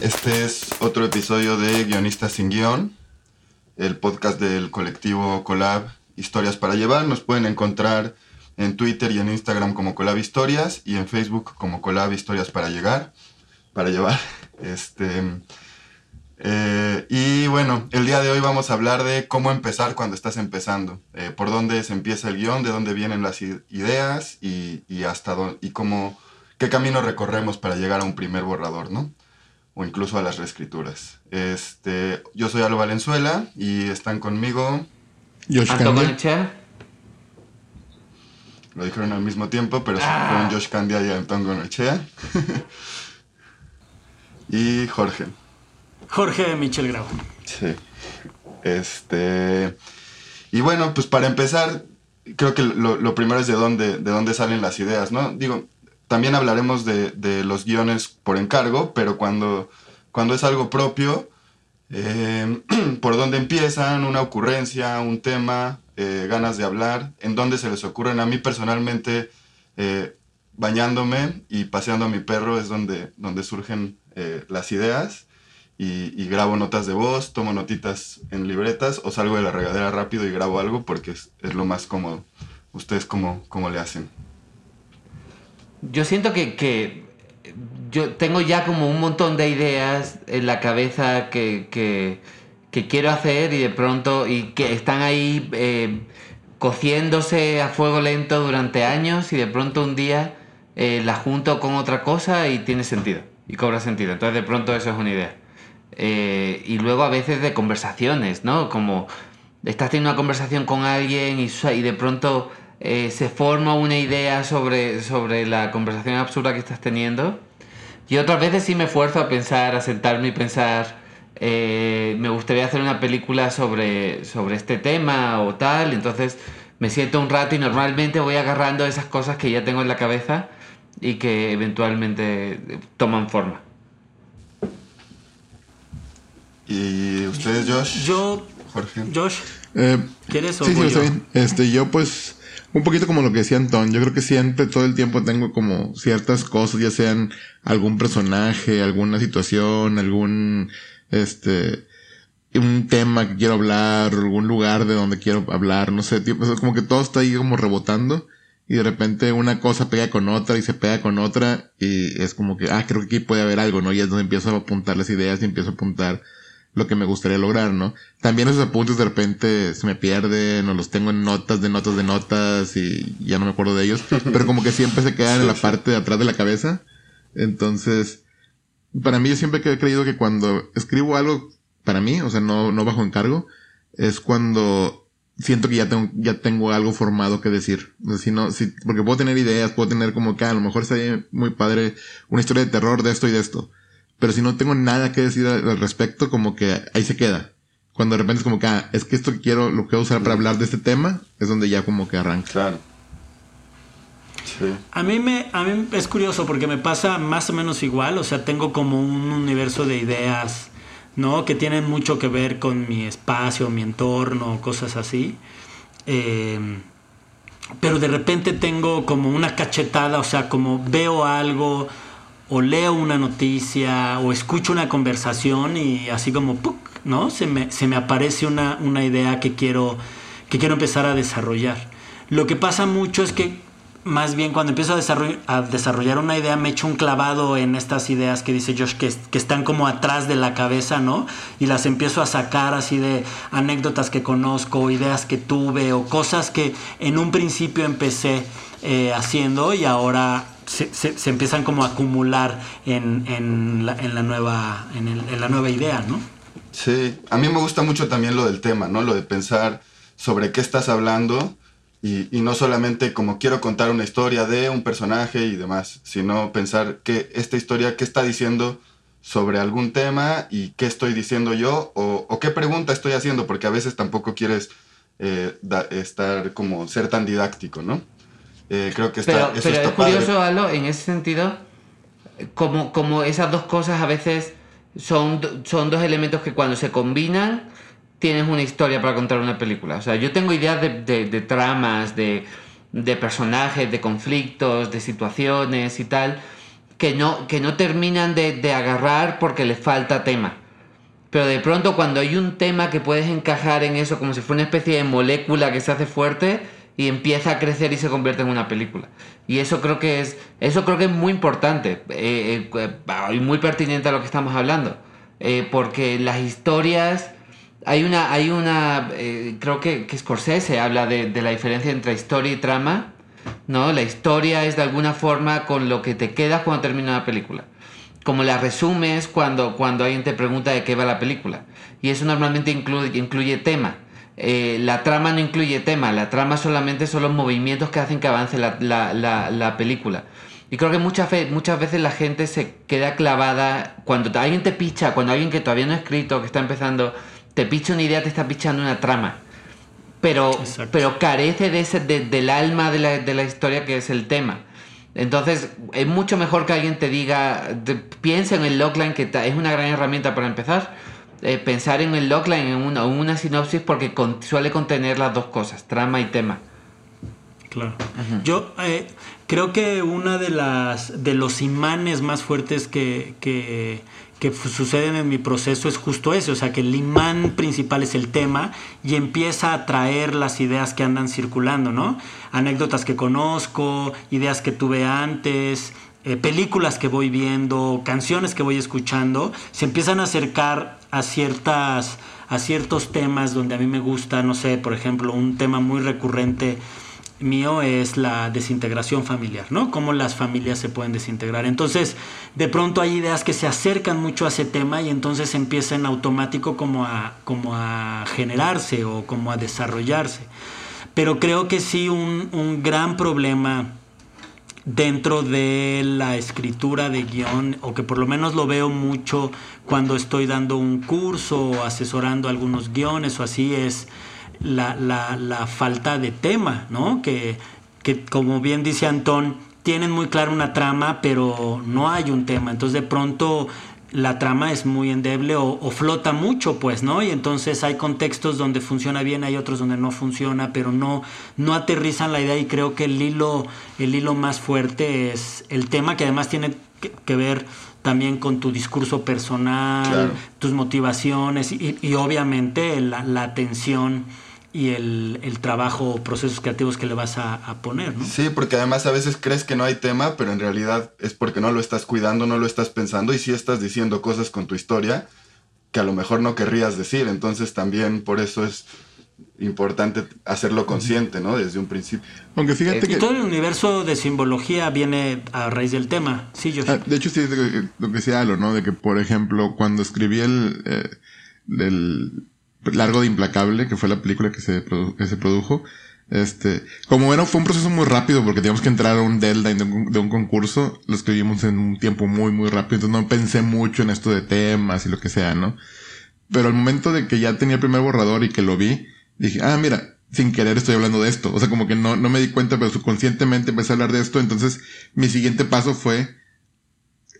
Este es otro episodio de Guionistas sin Guión, el podcast del colectivo Colab Historias para Llevar. Nos pueden encontrar en Twitter y en Instagram como Colab Historias y en Facebook como Colab Historias para Llegar, para llevar. Este, eh, y bueno, el día de hoy vamos a hablar de cómo empezar cuando estás empezando, eh, por dónde se empieza el guion, de dónde vienen las ideas y, y hasta dónde, y cómo, qué camino recorremos para llegar a un primer borrador, ¿no? O incluso a las reescrituras. Este, yo soy Alo Valenzuela y están conmigo, Josh Candia. Lo dijeron al mismo tiempo, pero Ah. fueron Josh Candia y Antón Gonochea. y Jorge. Jorge Michel Grau. Sí. Este. Y bueno, pues para empezar, creo que lo, lo primero es de dónde, de dónde salen las ideas, ¿no? Digo, también hablaremos de, de los guiones por encargo, pero cuando, cuando es algo propio, eh, por dónde empiezan, una ocurrencia, un tema, eh, ganas de hablar, en dónde se les ocurren. A mí personalmente, eh, bañándome y paseando a mi perro es donde, donde surgen las ideas y, y grabo notas de voz, tomo notitas en libretas o salgo de la regadera rápido y grabo algo porque es, es lo más cómodo. ¿Ustedes cómo, cómo le hacen? Yo siento que, que yo tengo ya como un montón de ideas en la cabeza que, que, quiero hacer y de pronto y que están ahí eh, cociéndose a fuego lento durante años y de pronto un día eh, la junto con otra cosa y tiene sentido y cobra sentido. Entonces de pronto eso es una idea. Eh, y luego a veces de conversaciones, ¿no? Como estás teniendo una conversación con alguien y, y de pronto eh, se forma una idea sobre, sobre la conversación absurda que estás teniendo. Y otras veces sí me esfuerzo a pensar, a sentarme y pensar, eh, me gustaría hacer una película sobre, sobre este tema o tal, entonces me siento un rato y normalmente voy agarrando esas cosas que ya tengo en la cabeza y que eventualmente toman forma. ¿Y ustedes, Josh? Yo, Jorge. Josh, Eh, ¿quieres o sí, sí, yo? bien. Este, yo pues, un poquito como lo que decía Antón, yo creo que siempre, todo el tiempo tengo como ciertas cosas, ya sean algún personaje, alguna situación, algún, este, un tema que quiero hablar, algún lugar de donde quiero hablar, no sé, tipo, como que todo está ahí como rebotando y de repente una cosa pega con otra y se pega con otra y es como que, ah, creo que aquí puede haber algo, ¿no? Y es donde empiezo a apuntar las ideas y empiezo a apuntar lo que me gustaría lograr, ¿no? También esos apuntes de repente se me pierden o los tengo en notas de notas de notas y ya no me acuerdo de ellos, pero como que siempre se quedan en la parte de atrás de la cabeza. Entonces, para mí yo siempre he creído que cuando escribo algo para mí, o sea, no, no bajo encargo, es cuando siento que ya tengo, ya tengo algo formado que decir. O sea, si no, si, porque puedo tener ideas, puedo tener como que "Ah, a lo mejor sería muy padre una historia de terror de esto y de esto. Pero si no tengo nada que decir al, respecto, como que ahí se queda. Cuando de repente es como que, ah, es que esto que quiero, lo quiero usar para hablar de este tema, es donde ya como que arranca. Claro. Sí. A mí, me, a mí es curioso porque me pasa más o menos igual, o sea, tengo como un universo de ideas, ¿no? Que tienen mucho que ver con mi espacio, mi entorno, cosas así. Eh, pero de repente tengo como una cachetada, o sea, como veo algo o leo una noticia o escucho una conversación y así como. ¿no? Se me, se me aparece una, una idea que quiero, que quiero empezar a desarrollar. Lo que pasa mucho es que más bien cuando empiezo a desarrollar, a desarrollar una idea me echo un clavado en estas ideas que dice Josh que, que están como atrás de la cabeza, ¿no? Y las empiezo a sacar así de anécdotas que conozco, ideas que tuve o cosas que en un principio empecé eh, haciendo y ahora se, se- empiezan como a acumular en, en la, nueva, en, la nueva idea, ¿no? Sí, a mí me gusta mucho también lo del tema, ¿no? Lo de pensar sobre qué estás hablando Y, no solamente como quiero contar una historia de un personaje y demás, sino pensar que esta historia, ¿qué está diciendo sobre algún tema y qué estoy diciendo yo o, qué pregunta estoy haciendo? Porque a veces tampoco quieres eh, estar como ser tan didáctico, ¿no? Eh, creo que está, Pero, eso pero está es curioso, padre. Alo, en ese sentido, como, como esas dos cosas a veces son, son dos elementos que cuando se combinan tienes una historia para contar una película. O sea, yo tengo ideas de, de- de tramas, de, de personajes, de conflictos, de situaciones y tal, que no, que no terminan de, de agarrar porque les falta tema. Pero de pronto cuando hay un tema que puedes encajar en eso como si fuera una especie de molécula que se hace fuerte y empieza a crecer y se convierte en una película. Y eso creo que es, eso creo que es muy importante eh, eh, eh, y muy pertinente a lo que estamos hablando. Eh, porque las historias... Hay una, hay una eh, creo que, que Scorsese habla de, de la diferencia entre historia y trama. ¿no? La historia es de alguna forma con lo que te quedas cuando termina una película como la resumes cuando, cuando alguien te pregunta de qué va la película. Y eso normalmente incluye, incluye tema. Eh, la trama no incluye tema, la trama solamente son los movimientos que hacen que avance la, la- la- la película. Y creo que muchas, muchas veces la gente se queda clavada cuando alguien te picha, cuando alguien que todavía no ha escrito, que está empezando, te picha una idea, te está pichando una trama. Pero, Exacto. pero carece de ese, de- del alma de la, de la historia que es el tema. Entonces, es mucho mejor que alguien te diga, te- piensa en el logline, que ta- es una gran herramienta para empezar. Eh, pensar en el logline, en una, en una sinopsis, porque con- suele contener las dos cosas, trama y tema. Claro. Yo eh, creo que una de las de los imanes más fuertes que, que, que suceden en mi proceso es justo ese, o sea que el imán principal es el tema y empieza a traer las ideas que andan circulando, ¿no? Anécdotas que conozco, ideas que tuve antes, eh, películas que voy viendo, canciones que voy escuchando, se empiezan a acercar a ciertas a ciertos temas donde a mí me gusta, no sé, por ejemplo, un tema muy recurrente mío es la desintegración familiar, ¿no? Cómo las familias se pueden desintegrar. Entonces, de pronto hay ideas que se acercan mucho a ese tema y entonces empieza en automático como a, como a generarse o como a desarrollarse. Pero creo que sí un, un gran problema dentro de la escritura de guion, o que por lo menos lo veo mucho cuando estoy dando un curso o asesorando algunos guiones o así, es la, la- la falta de tema, ¿no? Que, que como bien dice Antón, tienen muy clara una trama, pero no hay un tema. Entonces de pronto la trama es muy endeble o, o flota mucho, pues, ¿no? Y entonces hay contextos donde funciona bien, hay otros donde no funciona, pero no, no aterrizan la idea y creo que el hilo, el hilo más fuerte es el tema que además tiene que, que ver también con tu discurso personal, Claro. tus motivaciones y, y obviamente la, la atención y el, el trabajo o procesos creativos que le vas a, a poner, ¿no? Sí, porque además a veces crees que no hay tema, pero en realidad es porque no lo estás cuidando, no lo estás pensando y sí estás diciendo cosas con tu historia que a lo mejor no querrías decir. Entonces también por eso es importante hacerlo consciente, ¿no? Desde un principio. Aunque fíjate Eh, Y que... todo el universo de simbología viene a raíz del tema. Sí, yo Ah, de hecho, sí, es lo que- lo que decía Alo, ¿no? De que, por ejemplo, cuando escribí el, eh, el Largo de Implacable, que fue la película que se, que se produjo, este, como era, fue un proceso muy rápido porque teníamos que entrar a un deadline de un, de un concurso, lo escribimos en un tiempo muy, muy rápido, entonces no pensé mucho en esto de temas y lo que sea, ¿no? Pero al momento de que ya tenía el primer borrador y que lo vi, dije, ah, mira, sin querer estoy hablando de esto. O sea, como que no, no me di cuenta, pero subconscientemente empecé a hablar de esto. Entonces, mi siguiente paso fue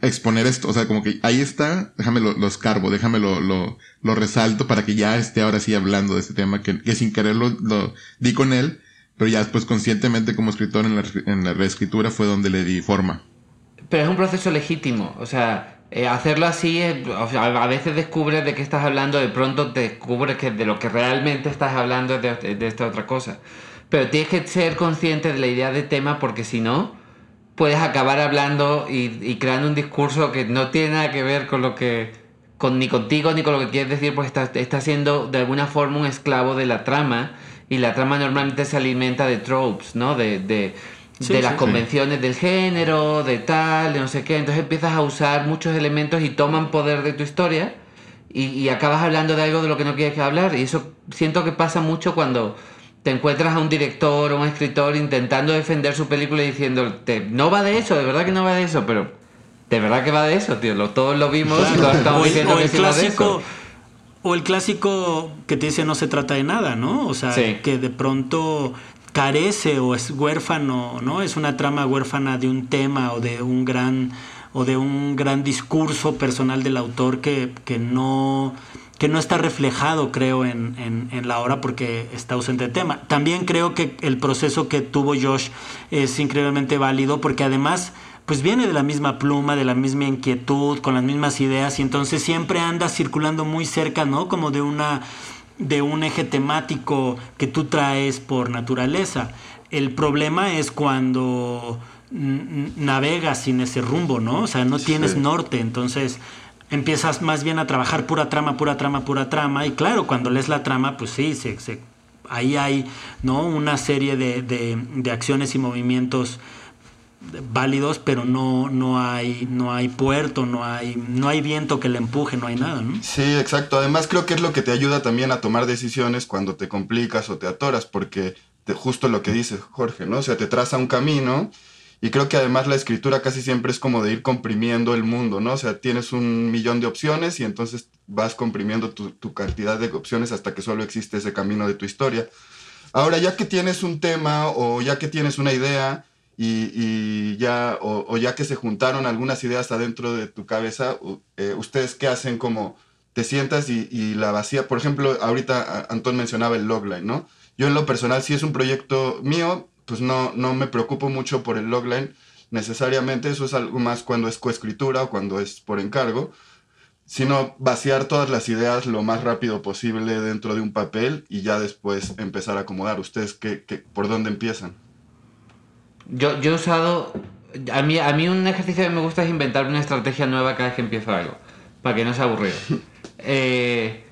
exponer esto. O sea, como que ahí está, déjame lo, lo escarbo, déjame lo, lo, lo resalto para que ya esté ahora sí hablando de este tema que, que sin querer lo, lo di con él, pero ya después conscientemente como escritor en la, en la reescritura fue donde le di forma. Pero es un proceso legítimo, o sea, eh, hacerlo así, es- o sea, a veces descubres de qué estás hablando, de pronto descubres que de lo que realmente estás hablando es de, de esta otra cosa. Pero tienes que ser consciente de la idea de tema porque si no, puedes acabar hablando y, y creando un discurso que no tiene nada que ver con lo que, con, ni contigo ni con lo que quieres decir, porque estás, estás siendo de alguna forma un esclavo de la trama y la trama normalmente se alimenta de tropes, ¿no? De, de, Sí, de las sí. convenciones del género, de tal, de no sé qué. Entonces empiezas a usar muchos elementos y toman poder de tu historia y, y acabas hablando de algo de lo que no quieres hablar. Y eso siento que pasa mucho cuando, te encuentras a un director o un escritor intentando defender su película y diciendo, "Te- no va de eso, de verdad que no va de eso, pero de verdad que va de eso, tío. Lo- todos lo vimos y todos estamos o, el, diciendo o que el sí va de clásico eso. o el clásico que te dice no se trata de nada no o sea Sí. que de pronto carece o es huérfano no es una trama huérfana de un tema o de un gran o de un gran discurso personal del autor que, que no que no está reflejado, creo, en, en- la obra porque está ausente de tema. También creo que el proceso que tuvo Josh es increíblemente válido porque además pues viene de la misma pluma, de la misma inquietud, con las mismas ideas y entonces siempre anda circulando muy cerca, ¿no? Como de una de un eje temático que tú traes por naturaleza. El problema es cuando navegas sin ese rumbo, ¿no? O sea, no tienes Sí. norte, entonces empiezas más bien a trabajar pura trama, pura trama, pura trama. Y claro, cuando lees la trama, pues sí, se, se- ahí hay ¿no? una serie de, de- de acciones y movimientos válidos, pero no, no, hay, no hay puerto, no hay, no hay viento que le empuje, no hay nada. ¿no? Sí, exacto. Además creo que es lo que te ayuda también a tomar decisiones cuando te complicas o te atoras, porque te- justo lo que dice Jorge, ¿no? O sea, te traza un camino y creo que además la escritura casi siempre es como de ir comprimiendo el mundo, ¿no? O sea, tienes un millón de opciones y entonces vas comprimiendo tu, tu cantidad de opciones hasta que solo existe ese camino de tu historia. Ahora, ya que tienes un tema o ya que tienes una idea y, ya, o, ya que se juntaron algunas ideas adentro de tu cabeza, eh, ¿ustedes qué hacen como te sientas y, y la vacía? Por ejemplo, ahorita Antón mencionaba el logline, ¿no? Yo en lo personal, si es un proyecto mío, pues no, no me preocupo mucho por el logline necesariamente, eso es algo más cuando es coescritura o cuando es por encargo, sino vaciar todas las ideas lo más rápido posible dentro de un papel y ya después empezar a acomodar. ¿Ustedes qué, qué- por dónde empiezan? Yo, yo he usado. A mí, a mí un ejercicio que me gusta es inventar una estrategia nueva cada vez que empiezo algo. Para que no sea aburrido. Eh,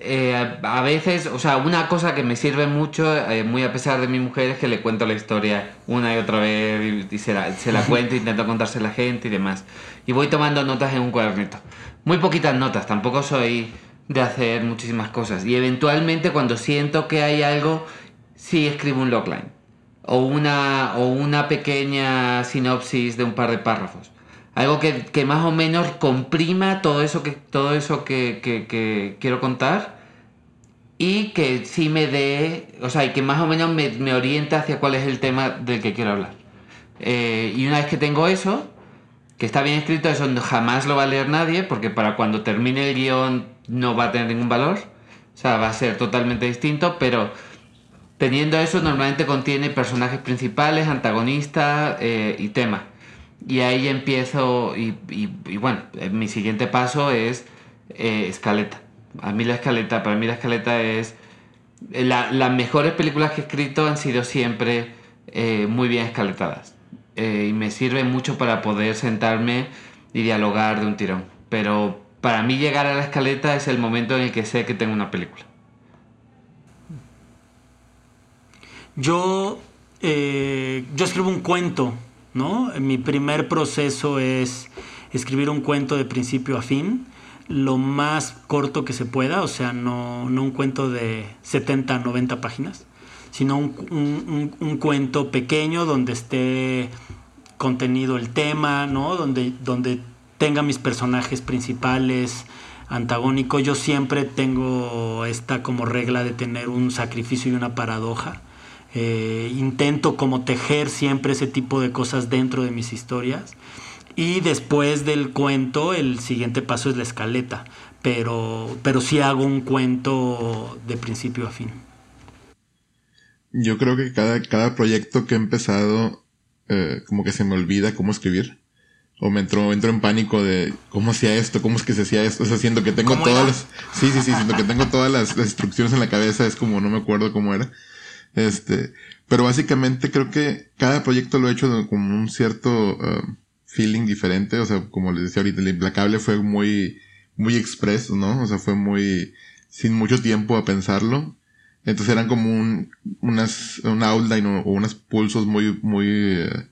eh, a veces, o sea, una cosa que me sirve mucho, eh, muy a pesar de mi mujer, es que le cuento la historia una y otra vez y, y se, la, se la cuento, intento contarse a la gente y demás. Y voy tomando notas en un cuadernito. Muy poquitas notas, tampoco soy de hacer muchísimas cosas. Y eventualmente cuando siento que hay algo, sí escribo un logline o una, o una pequeña sinopsis de un par de párrafos. Algo que, que más o menos comprima todo eso que, todo eso que, que- quiero contar y que sí me dé, o sea, y que más o menos me, me oriente hacia cuál es el tema del que quiero hablar. Eh, y una vez que tengo eso, que está bien escrito, eso jamás lo va a leer nadie, porque para cuando termine el guion no va a tener ningún valor. O sea, va a ser totalmente distinto, pero teniendo eso normalmente contiene personajes principales, antagonistas eh, y tema. Y ahí empiezo, y, bueno, eh, mi siguiente paso es eh, escaleta. A mí la escaleta, para mí la escaleta es... eh, la- las mejores películas que he escrito han sido siempre muy bien escaletadas. Y me sirve mucho para poder sentarme y dialogar de un tirón. Pero para mí llegar a la escaleta es el momento en el que sé que tengo una película. Yo, yo escribo un cuento, ¿no? Mi primer proceso es escribir un cuento de principio a fin, lo más corto que se pueda, o sea, no, no un cuento de 70, 90 páginas, sino un, un- un- cuento pequeño donde esté contenido el tema, ¿no? Donde, donde tenga mis personajes principales antagónicos. Yo siempre tengo esta como regla de tener un sacrificio y una paradoja. Eh, intento como tejer siempre ese tipo de cosas dentro de mis historias. Y después del cuento, el siguiente paso es la escaleta. Pero, pero sí hago un cuento de principio a fin. Yo creo que cada, cada proyecto que he empezado, eh, como que se me olvida cómo escribir. O me entro, entro en pánico de cómo hacía esto, cómo es que se hacía esto. O sea, siento que tengo ¿Cómo todas era? las. Sí, sí, sí, siento que tengo todas las, las instrucciones en la cabeza. Es como no me acuerdo cómo era. Este. Pero básicamente creo que cada proyecto lo he hecho con un cierto um, feeling diferente. O sea, como les decía ahorita, el implacable fue muy, muy express, ¿no? O sea, fue muy, sin mucho tiempo a pensarlo. Entonces eran como un, unas, un outline o, unos pulsos muy, muy eh,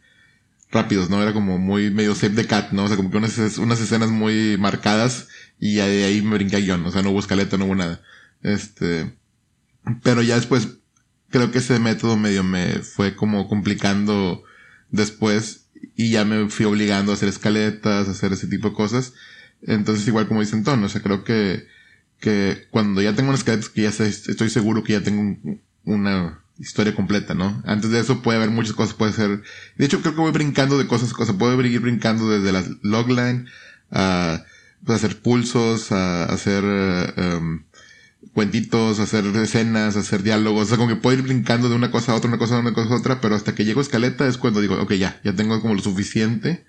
rápidos, ¿no? Era como muy medio save the cat, ¿no? O sea, como que unas, unas escenas muy marcadas y de ahí me brinqué a guion. O sea, no hubo escaleta, no hubo nada. Este, pero ya después, creo que ese método medio me fue como complicando después y ya me fui obligando a hacer escaletas, a hacer ese tipo de cosas. Entonces, igual como dice Antonio, o sea, creo que, que cuando ya tengo unas escaletas que ya estoy seguro que ya tengo un- una historia completa, ¿no? Antes de eso puede haber muchas cosas, puede ser... De hecho, creo que voy brincando de cosas, cosas, puedo ir brincando desde la logline a pues, hacer pulsos, a hacer em, cuentitos, hacer escenas, hacer diálogos, o sea, como que puedo ir brincando de una cosa a otra, una cosa a una cosa a otra, pero hasta que llego a escaleta es cuando digo, ok, ya, ya tengo como lo suficiente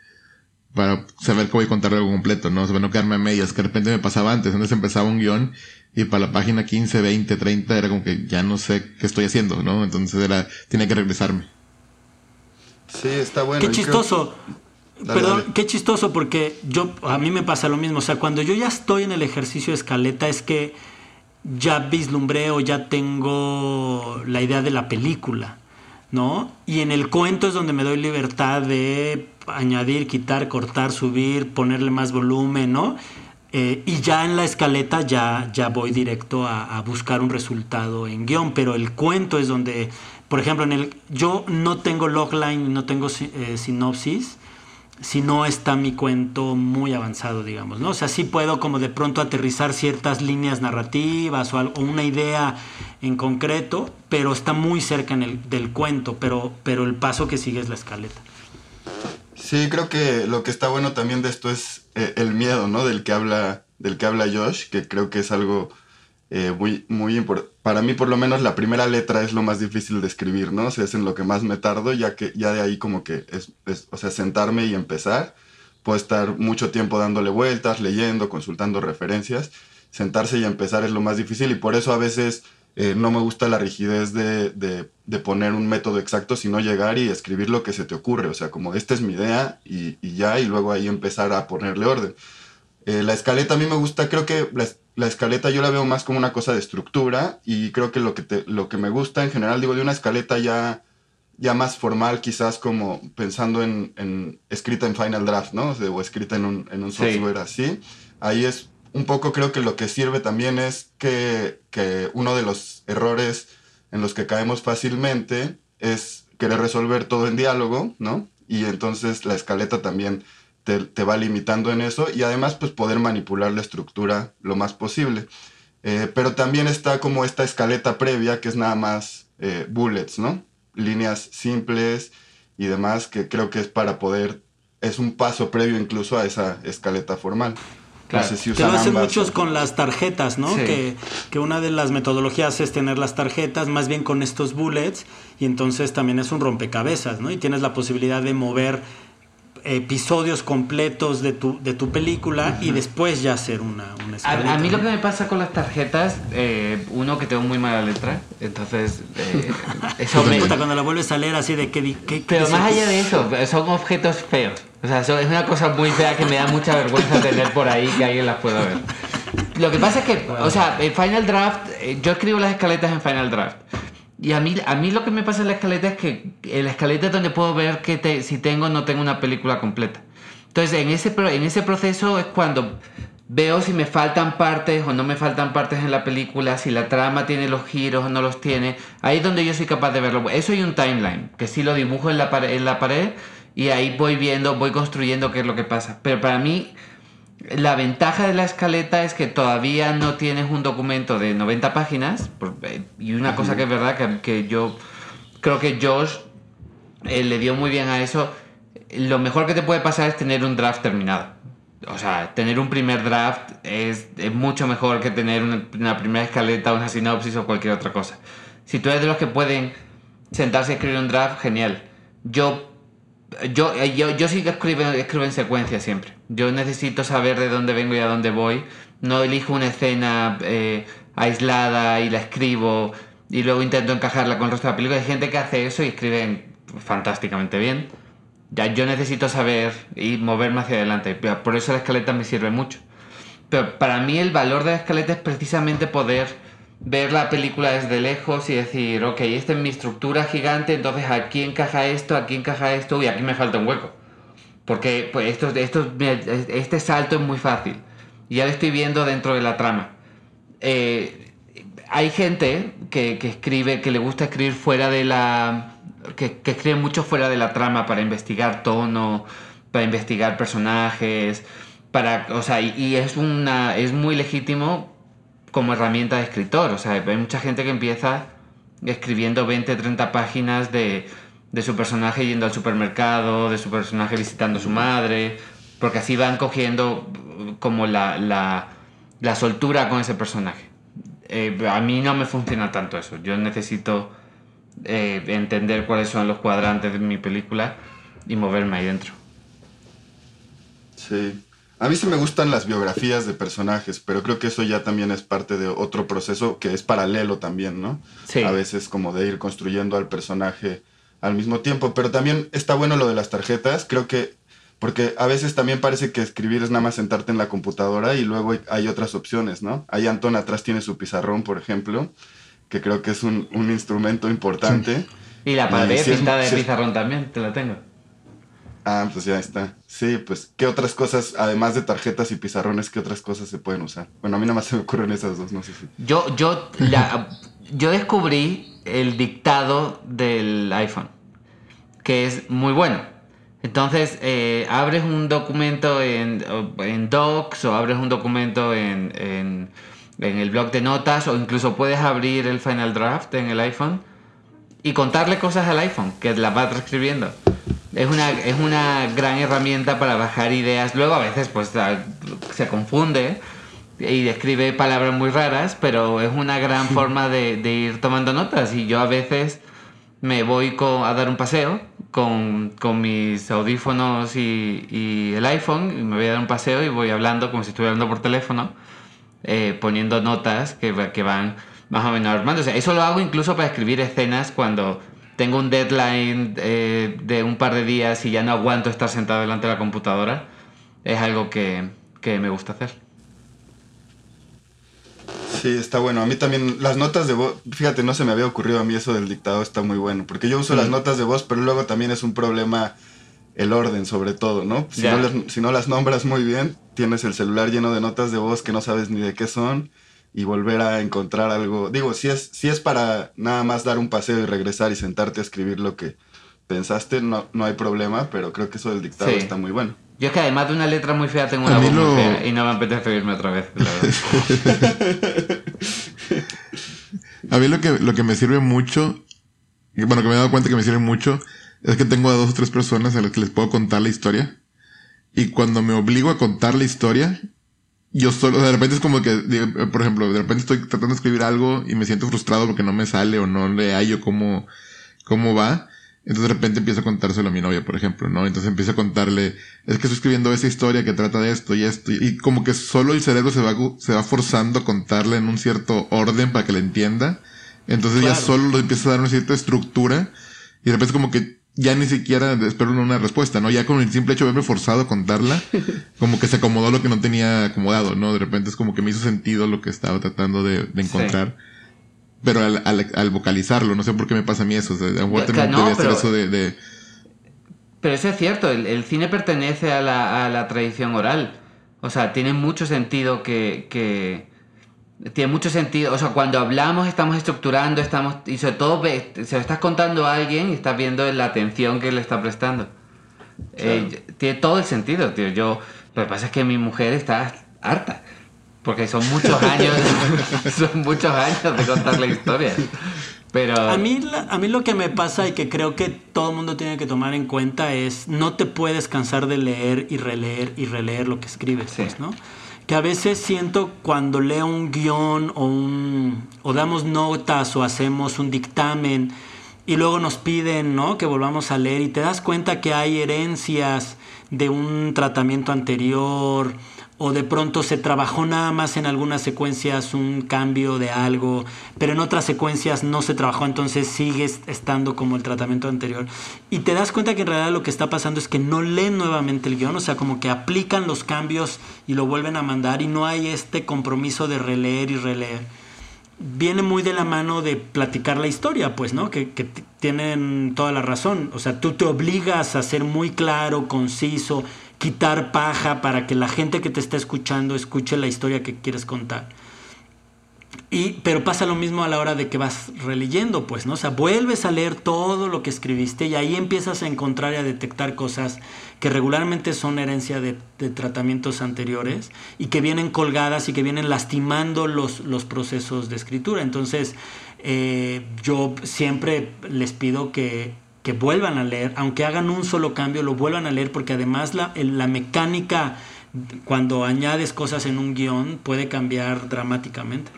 para saber que voy a contar algo completo, ¿no? O sea, no quedarme a medias, que de repente me pasaba antes, antes empezaba un guion y para la página 15, 20, 30 era como que ya no sé qué estoy haciendo, ¿no? Entonces era, tenía que regresarme. Sí, está bueno. Qué chistoso. Dale, Perdón, dale. qué chistoso porque yo a mí me pasa lo mismo. O sea, cuando yo ya estoy en el ejercicio de escaleta es que ya vislumbré o ya tengo la idea de la película, ¿no? Y en el cuento es donde me doy libertad de añadir, quitar, cortar, subir, ponerle más volumen, ¿no? Eh, y ya en la escaleta ya, ya voy directo a, buscar un resultado en guion, pero el cuento es donde, por ejemplo, en el, yo no tengo logline, no tengo eh, sinopsis, si no está mi cuento muy avanzado, digamos, ¿no? O sea, sí puedo como de pronto aterrizar ciertas líneas narrativas o, algo- una idea en concreto, pero está muy cerca en el, del cuento, pero, pero el paso que sigue es la escaleta. Sí, creo que lo que está bueno también de esto es eh, el miedo, ¿no? Del que habla, del que habla Josh, que creo que es algo eh, muy, muy importante. Para mí, por lo menos, la primera letra es lo más difícil de escribir, ¿no? O sea, es en lo que más me tardo, ya que ya de ahí como que es, o sea, sentarme y empezar. Puedo estar mucho tiempo dándole vueltas, leyendo, consultando referencias. Sentarse y empezar es lo más difícil y por eso a veces eh, no me gusta la rigidez de, de- poner un método exacto, sino llegar y escribir lo que se te ocurre. O sea, como esta es mi idea y, ya, y luego ahí empezar a ponerle orden. Eh, la escaleta a mí me gusta, creo que la, la escaleta yo la veo más como una cosa de estructura y creo que lo que, te- lo que me gusta en general, digo, de una escaleta ya, ya más formal, quizás como pensando en, en escrita en Final Draft, ¿no? O, sea, o escrita en un, en un Sí. software así. Ahí es un poco creo que lo que sirve también es que, que uno de los errores en los que caemos fácilmente es querer resolver todo en diálogo, ¿no? Y entonces la escaleta también te, te va limitando en eso y además pues poder manipular la estructura lo más posible. Eh, pero también está como esta escaleta previa que es nada más eh, bullets, ¿no? Líneas simples y demás que creo que es para poder, es un paso previo incluso a esa escaleta formal. Claro. No sé si Que lo usan hacen ambas. muchos con las tarjetas, ¿no? Sí. Que, que una de las metodologías es tener las tarjetas más bien con estos bullets y entonces también es un rompecabezas, ¿no? Y tienes la posibilidad de mover episodios completos de tu, de tu película y después ya hacer una, una A, a mí lo que me pasa con las tarjetas, eh, uno que tengo muy mala letra, entonces eh, eso me... Puta, cuando la vuelves a leer así de qué- qué Pero más allá de eso, son objetos feos. O sea, son- es una cosa muy fea que me da mucha vergüenza tener por ahí que alguien las pueda ver. Lo que pasa es que, o sea, en Final Draft, eh, yo escribo las escaletas en Final Draft. Y a mí, a mí lo que me pasa en la escaleta es que en la escaleta es donde puedo ver que te- si tengo o no tengo una película completa. Entonces, en ese, en ese proceso es cuando veo si me faltan partes o no me faltan partes en la película, si la trama tiene los giros o no los tiene. Ahí es donde yo soy capaz de verlo. Eso y un timeline, que sí lo dibujo en la, pared, en la pared y ahí voy viendo, voy construyendo qué es lo que pasa. Pero para mí, la ventaja de la escaleta es que todavía no tienes un documento de 90 páginas. eh, y una cosa que es verdad, que, que yo creo que Josh eh, le dio muy bien a eso. Lo mejor que te puede pasar es tener un draft terminado. O sea, tener un primer draft es, es mucho mejor que tener una, una primera escaleta, una sinopsis o cualquier otra cosa. Si tú eres de los que pueden sentarse a escribir un draft, genial. Yo yo, eh, yo, yo sí que escribo, escribo en secuencia siempre. Yo necesito saber de dónde vengo y a dónde voy. No elijo una escena eh, aislada y la escribo y luego intento encajarla con el resto de la película. Hay gente que hace eso y escribe fantásticamente bien. Ya, yo necesito saber y moverme hacia adelante. Por eso la escaleta me sirve mucho. Pero para mí el valor de la escaleta es precisamente poder ver la película desde lejos y decir, ok, esta es mi estructura gigante, entonces aquí encaja esto, aquí encaja esto y aquí me falta un hueco. Porque pues, esto, este salto es muy fácil. Ya lo estoy viendo dentro de la trama. Eh, hay gente que, que escribe, que le gusta escribir fuera de la... Que, que escribe mucho fuera de la trama para investigar tono, para investigar personajes, para... O sea, y, y es, una, es muy legítimo como herramienta de escritor. O sea, hay mucha gente que empieza escribiendo 20, 30 páginas de, su personaje yendo al supermercado, de su personaje visitando a su madre, porque así van cogiendo como la, la, la soltura con ese personaje. Eh, a mí no me funciona tanto eso. Yo necesito eh, entender cuáles son los cuadrantes de mi película y moverme ahí dentro. Sí. A mí sí me gustan las biografías de personajes, pero creo que eso ya también es parte de otro proceso que es paralelo también, ¿no? Sí. A veces como de ir construyendo al personaje al mismo tiempo, pero también está bueno lo de las tarjetas, creo que porque a veces también parece que escribir es nada más sentarte en la computadora y luego hay, otras opciones, ¿no? Ahí Antón atrás tiene su pizarrón, por ejemplo, que creo que es un, un instrumento importante. Y la pared pintada de es- pizarrón también, te la tengo. Ah, pues ya está. Sí, pues, ¿qué otras cosas, además de tarjetas y pizarrones, qué otras cosas se pueden usar? Bueno, a mí nada más se me ocurren esas dos, no sé si. Yo, yo, la- yo descubrí el dictado del iPhone, que es muy bueno. Entonces, eh, abres un documento en, en Docs o abres un documento en, en, en el blog de notas o incluso puedes abrir el Final Draft en el iPhone y contarle cosas al iPhone, que las va transcribiendo. Es una, es una gran herramienta para bajar ideas. Luego a veces pues se confunde y describe palabras muy raras, pero es una gran forma de, de ir tomando notas. Y yo a veces me voy a dar un paseo con, con mis audífonos y, y el iPhone, y me voy a dar un paseo y voy hablando como si estuviera hablando por teléfono, eh, poniendo notas que van más o menos armando. O sea, eso lo hago incluso para escribir escenas cuando tengo un deadline eh, de un par de días y ya no aguanto estar sentado delante de la computadora. Es algo que, que me gusta hacer. Sí, está bueno. A mí también las notas de voz, fíjate, no se me había ocurrido a mí eso del dictado, está muy bueno. Porque yo uso las notas de voz, pero luego también es un problema el orden, sobre todo, ¿no? Si, no las, si no las nombras muy bien, tienes el celular lleno de notas de voz que no sabes ni de qué son y volver a encontrar algo. Digo, si es, si es para nada más dar un paseo y regresar y sentarte a escribir lo que pensaste, no, no hay problema, pero creo que eso del dictado Sí. está muy bueno. Yo es que además de una letra muy fea tengo una voz muy lo- fea y no me apetece oírme otra vez. la verdad. A mí lo que, lo que me sirve mucho, bueno, que me he dado cuenta que me sirve mucho, es que tengo a dos o tres personas a las que les puedo contar la historia. Y cuando me obligo a contar la historia, yo solo, o sea, de repente es como que, por ejemplo, de repente estoy tratando de escribir algo y me siento frustrado porque no me sale o no le hallo cómo, cómo va. Entonces de repente empiezo a contárselo a mi novia, por ejemplo, ¿no? Entonces empiezo a contarle, es que estoy escribiendo esa historia que trata de esto y esto, y como que solo el cerebro se va, se va forzando a contarle en un cierto orden para que la entienda. Entonces ya solo lo empieza a dar una cierta estructura y de repente es como que ya ni siquiera espero una respuesta, ¿no? Ya con el simple hecho de haberme forzado a contarla, como que se acomodó lo que no tenía acomodado, ¿no? De repente es como que me hizo sentido lo que estaba tratando de, de encontrar. Pero al, al, al vocalizarlo, no sé por qué me pasa a mí eso. O sea, a no, debe hacer pero- eso de, de- Pero eso es cierto, el, el cine pertenece a la, a la tradición oral. O sea, tiene mucho sentido que, que- Tiene mucho sentido. O sea, cuando hablamos estamos estructurando, estamos... Y sobre todo ve- se lo estás contando a alguien y estás viendo la atención que le está prestando. Eh, tiene todo el sentido, tío. Yo... Lo que pasa es que mi mujer está harta. Porque son muchos años... son muchos años de contarle historias. Pero... A mí, la- a mí lo que me pasa y que creo que todo el mundo tiene que tomar en cuenta es no te puedes cansar de leer y releer y releer lo que escribes, Sí. pues, ¿no? Que a veces siento cuando leo un guion o, un, o damos notas o hacemos un dictamen y luego nos piden ¿no? que volvamos a leer y te das cuenta que hay herencias de un tratamiento anterior o de pronto se trabajó nada más en algunas secuencias un cambio de algo, pero en otras secuencias no se trabajó, entonces sigue est- estando como el tratamiento anterior. Y te das cuenta que en realidad lo que está pasando es que no leen nuevamente el guion, o sea, como que aplican los cambios y lo vuelven a mandar y no hay este compromiso de releer y releer viene muy de la mano de platicar la historia, pues, ¿no? Que, que tienen toda la razón. O sea, tú te obligas a ser muy claro, conciso, quitar paja para que la gente que te está escuchando escuche la historia que quieres contar. Y, pero pasa lo mismo a la hora de que vas releyendo, pues, ¿no? O sea, vuelves a leer todo lo que escribiste y ahí empiezas a encontrar y a detectar cosas que regularmente son herencia de, tratamientos anteriores y que vienen colgadas y que vienen lastimando los, los procesos de escritura. Entonces, eh, yo siempre les pido que, que, vuelvan a leer, aunque hagan un solo cambio, lo vuelvan a leer porque además la, la mecánica, cuando añades cosas en un guion, puede cambiar dramáticamente.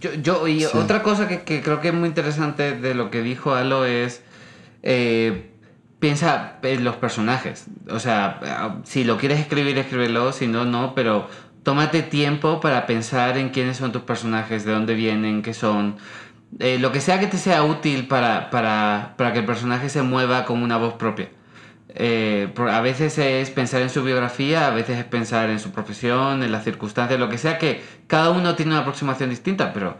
Yo, yo, y otra cosa que, creo que es muy interesante de lo que dijo Alo es. Eh, piensa en los personajes. O sea, si lo quieres escribir, escríbelo, si no, no, pero tómate tiempo para pensar en quiénes son tus personajes, de dónde vienen, qué son. Eh, lo que sea que te sea útil para, para, para que el personaje se mueva como una voz propia. Eh, a veces es pensar en su biografía, a veces es pensar en su profesión, en las circunstancias, lo que sea, que cada uno tiene una aproximación distinta, pero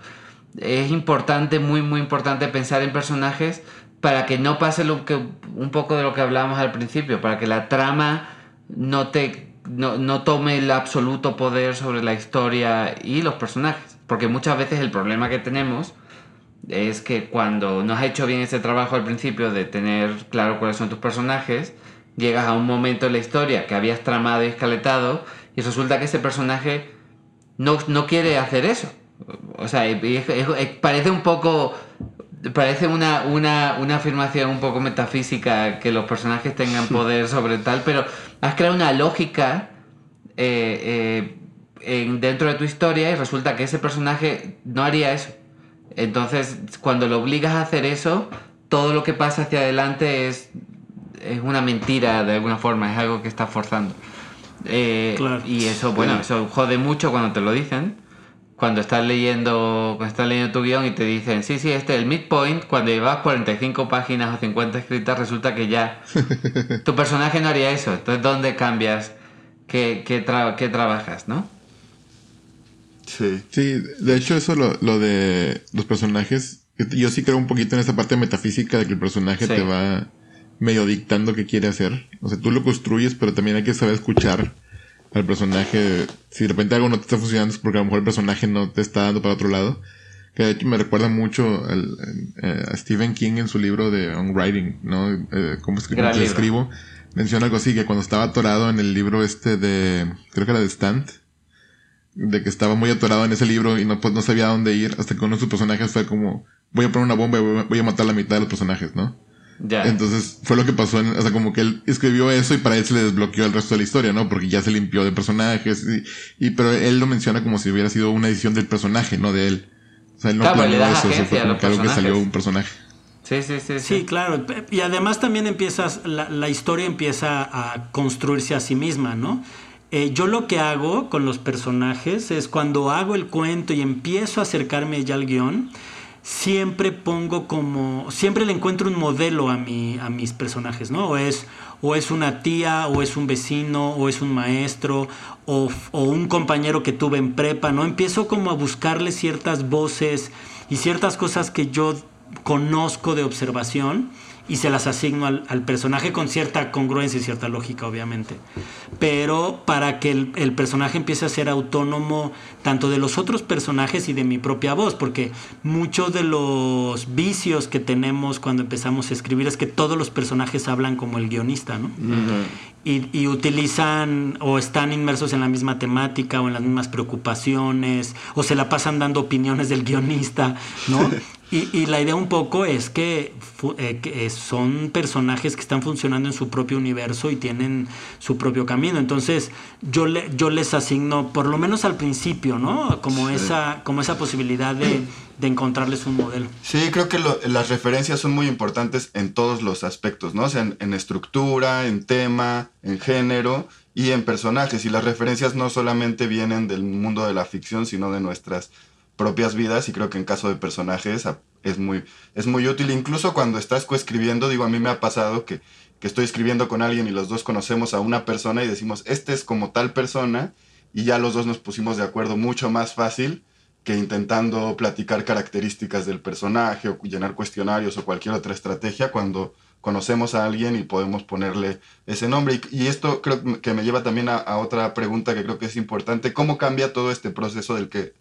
es importante, muy, muy importante pensar en personajes para que no pase lo que, un poco de lo que hablábamos al principio, para que la trama no, te, no, no tome el absoluto poder sobre la historia y los personajes. Porque muchas veces el problema que tenemos es que cuando no has hecho bien ese trabajo al principio de tener claro cuáles son tus personajes, llegas a un momento en la historia que habías tramado y escaletado y resulta que ese personaje no, no quiere hacer eso. O sea, parece un poco... Parece una, una, una, afirmación un poco metafísica que los personajes tengan poder sobre tal, pero has creado una lógica eh, eh, dentro de tu historia y resulta que ese personaje no haría eso. Entonces, cuando lo obligas a hacer eso, todo lo que pasa hacia adelante es, es una mentira de alguna forma, es algo que está forzando. Eh, y eso, bueno, eso jode mucho cuando te lo dicen. Cuando estás leyendo, cuando estás leyendo tu guion y te dicen, sí, sí, este es el midpoint, cuando llevas 45 páginas o 50 escritas, resulta que ya tu personaje no haría eso. Entonces, ¿dónde cambias? ¿Qué, qué, qué trabajas, no? Sí. Sí, de hecho eso lo, lo de los personajes, yo sí creo un poquito en esa parte metafísica de que el personaje te va medio dictando qué quiere hacer. O sea, tú lo construyes, pero también hay que saber escuchar al personaje. Si de repente algo no te está funcionando es porque a lo mejor el personaje no te está dando para otro lado. Que de hecho me recuerda mucho eh, a Stephen King en su libro de On Writing, ¿no? Eh, ¿Cómo escribo? escribo? Menciona algo así, que cuando estaba atorado en el libro este de, creo que era de Stant, de que estaba muy atorado en ese libro y no, pues, no sabía a dónde ir, hasta que uno de sus personajes fue como, voy a poner una bomba y voy a matar la mitad de los personajes, ¿no? Ya. Entonces fue lo que pasó, en, o sea, como que él escribió eso y para él se le desbloqueó el resto de la historia, ¿no? Porque ya se limpió de personajes y, pero él lo menciona como si hubiera sido una edición del personaje, no de él. O sea, él no claro, planeó eso, fue como que algo que salió un personaje. Sí, sí, sí, sí. claro. Y además también empiezas, la, la historia empieza a construirse a sí misma, ¿no? Eh, yo lo que hago con los personajes es cuando hago el cuento y empiezo a acercarme ya al guion, siempre pongo como, siempre le encuentro un modelo a, mi, a mis personajes, ¿no? O es, o es una tía, o es un vecino, o es un maestro, o, o un compañero que tuve en prepa, ¿no? Empiezo como a buscarle ciertas voces y ciertas cosas que yo conozco de observación y se las asigno al, personaje con cierta congruencia y cierta lógica, obviamente. Pero para que el, personaje empiece a ser autónomo tanto de los otros personajes y de mi propia voz, porque muchos de los vicios que tenemos cuando empezamos a escribir es que todos los personajes hablan como el guionista, ¿no? y, y, utilizan o están inmersos en la misma temática o en las mismas preocupaciones o se la pasan dando opiniones del guionista, ¿no? Y, la idea un poco es que, eh, que, son personajes que están funcionando en su propio universo y tienen su propio camino. Entonces, yo, le, yo les asigno, por lo menos al principio, ¿no? Como, esa, como esa posibilidad de, de encontrarles un modelo. Sí, creo que las referencias son muy importantes en todos los aspectos, ¿no? O sea, en, en estructura, en tema, en género y en personajes. Y las referencias no solamente vienen del mundo de la ficción, sino de nuestras propias vidas y creo que en caso de personajes es muy, es muy útil. Incluso cuando estás coescribiendo, digo, a mí me ha pasado que, que estoy escribiendo con alguien y los dos conocemos a una persona y decimos, este es como tal persona y ya los dos nos pusimos de acuerdo mucho más fácil que intentando platicar características del personaje o llenar cuestionarios o cualquier otra estrategia cuando conocemos a alguien y podemos ponerle ese nombre. Y, esto creo que me lleva también a, otra pregunta que creo que es importante. ¿Cómo cambia todo este proceso del que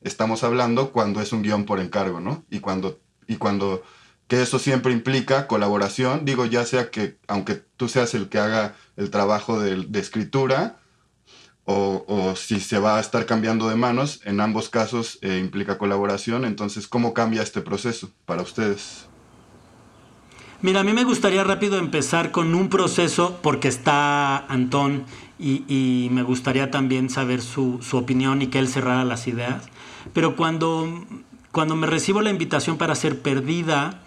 estamos hablando cuando es un guion por encargo, ¿no? Y cuando, y cuando, que eso siempre implica colaboración, digo, ya sea que, aunque tú seas el que haga el trabajo de escritura, o, si se va a estar cambiando de manos, en ambos casos eh, implica colaboración, entonces, ¿cómo cambia este proceso para ustedes? Mira, a mí me gustaría rápido empezar con un proceso porque está Antón y, y me gustaría también saber su, su, opinión y que él cerrara las ideas. Pero cuando, cuando me recibo la invitación para ser perdida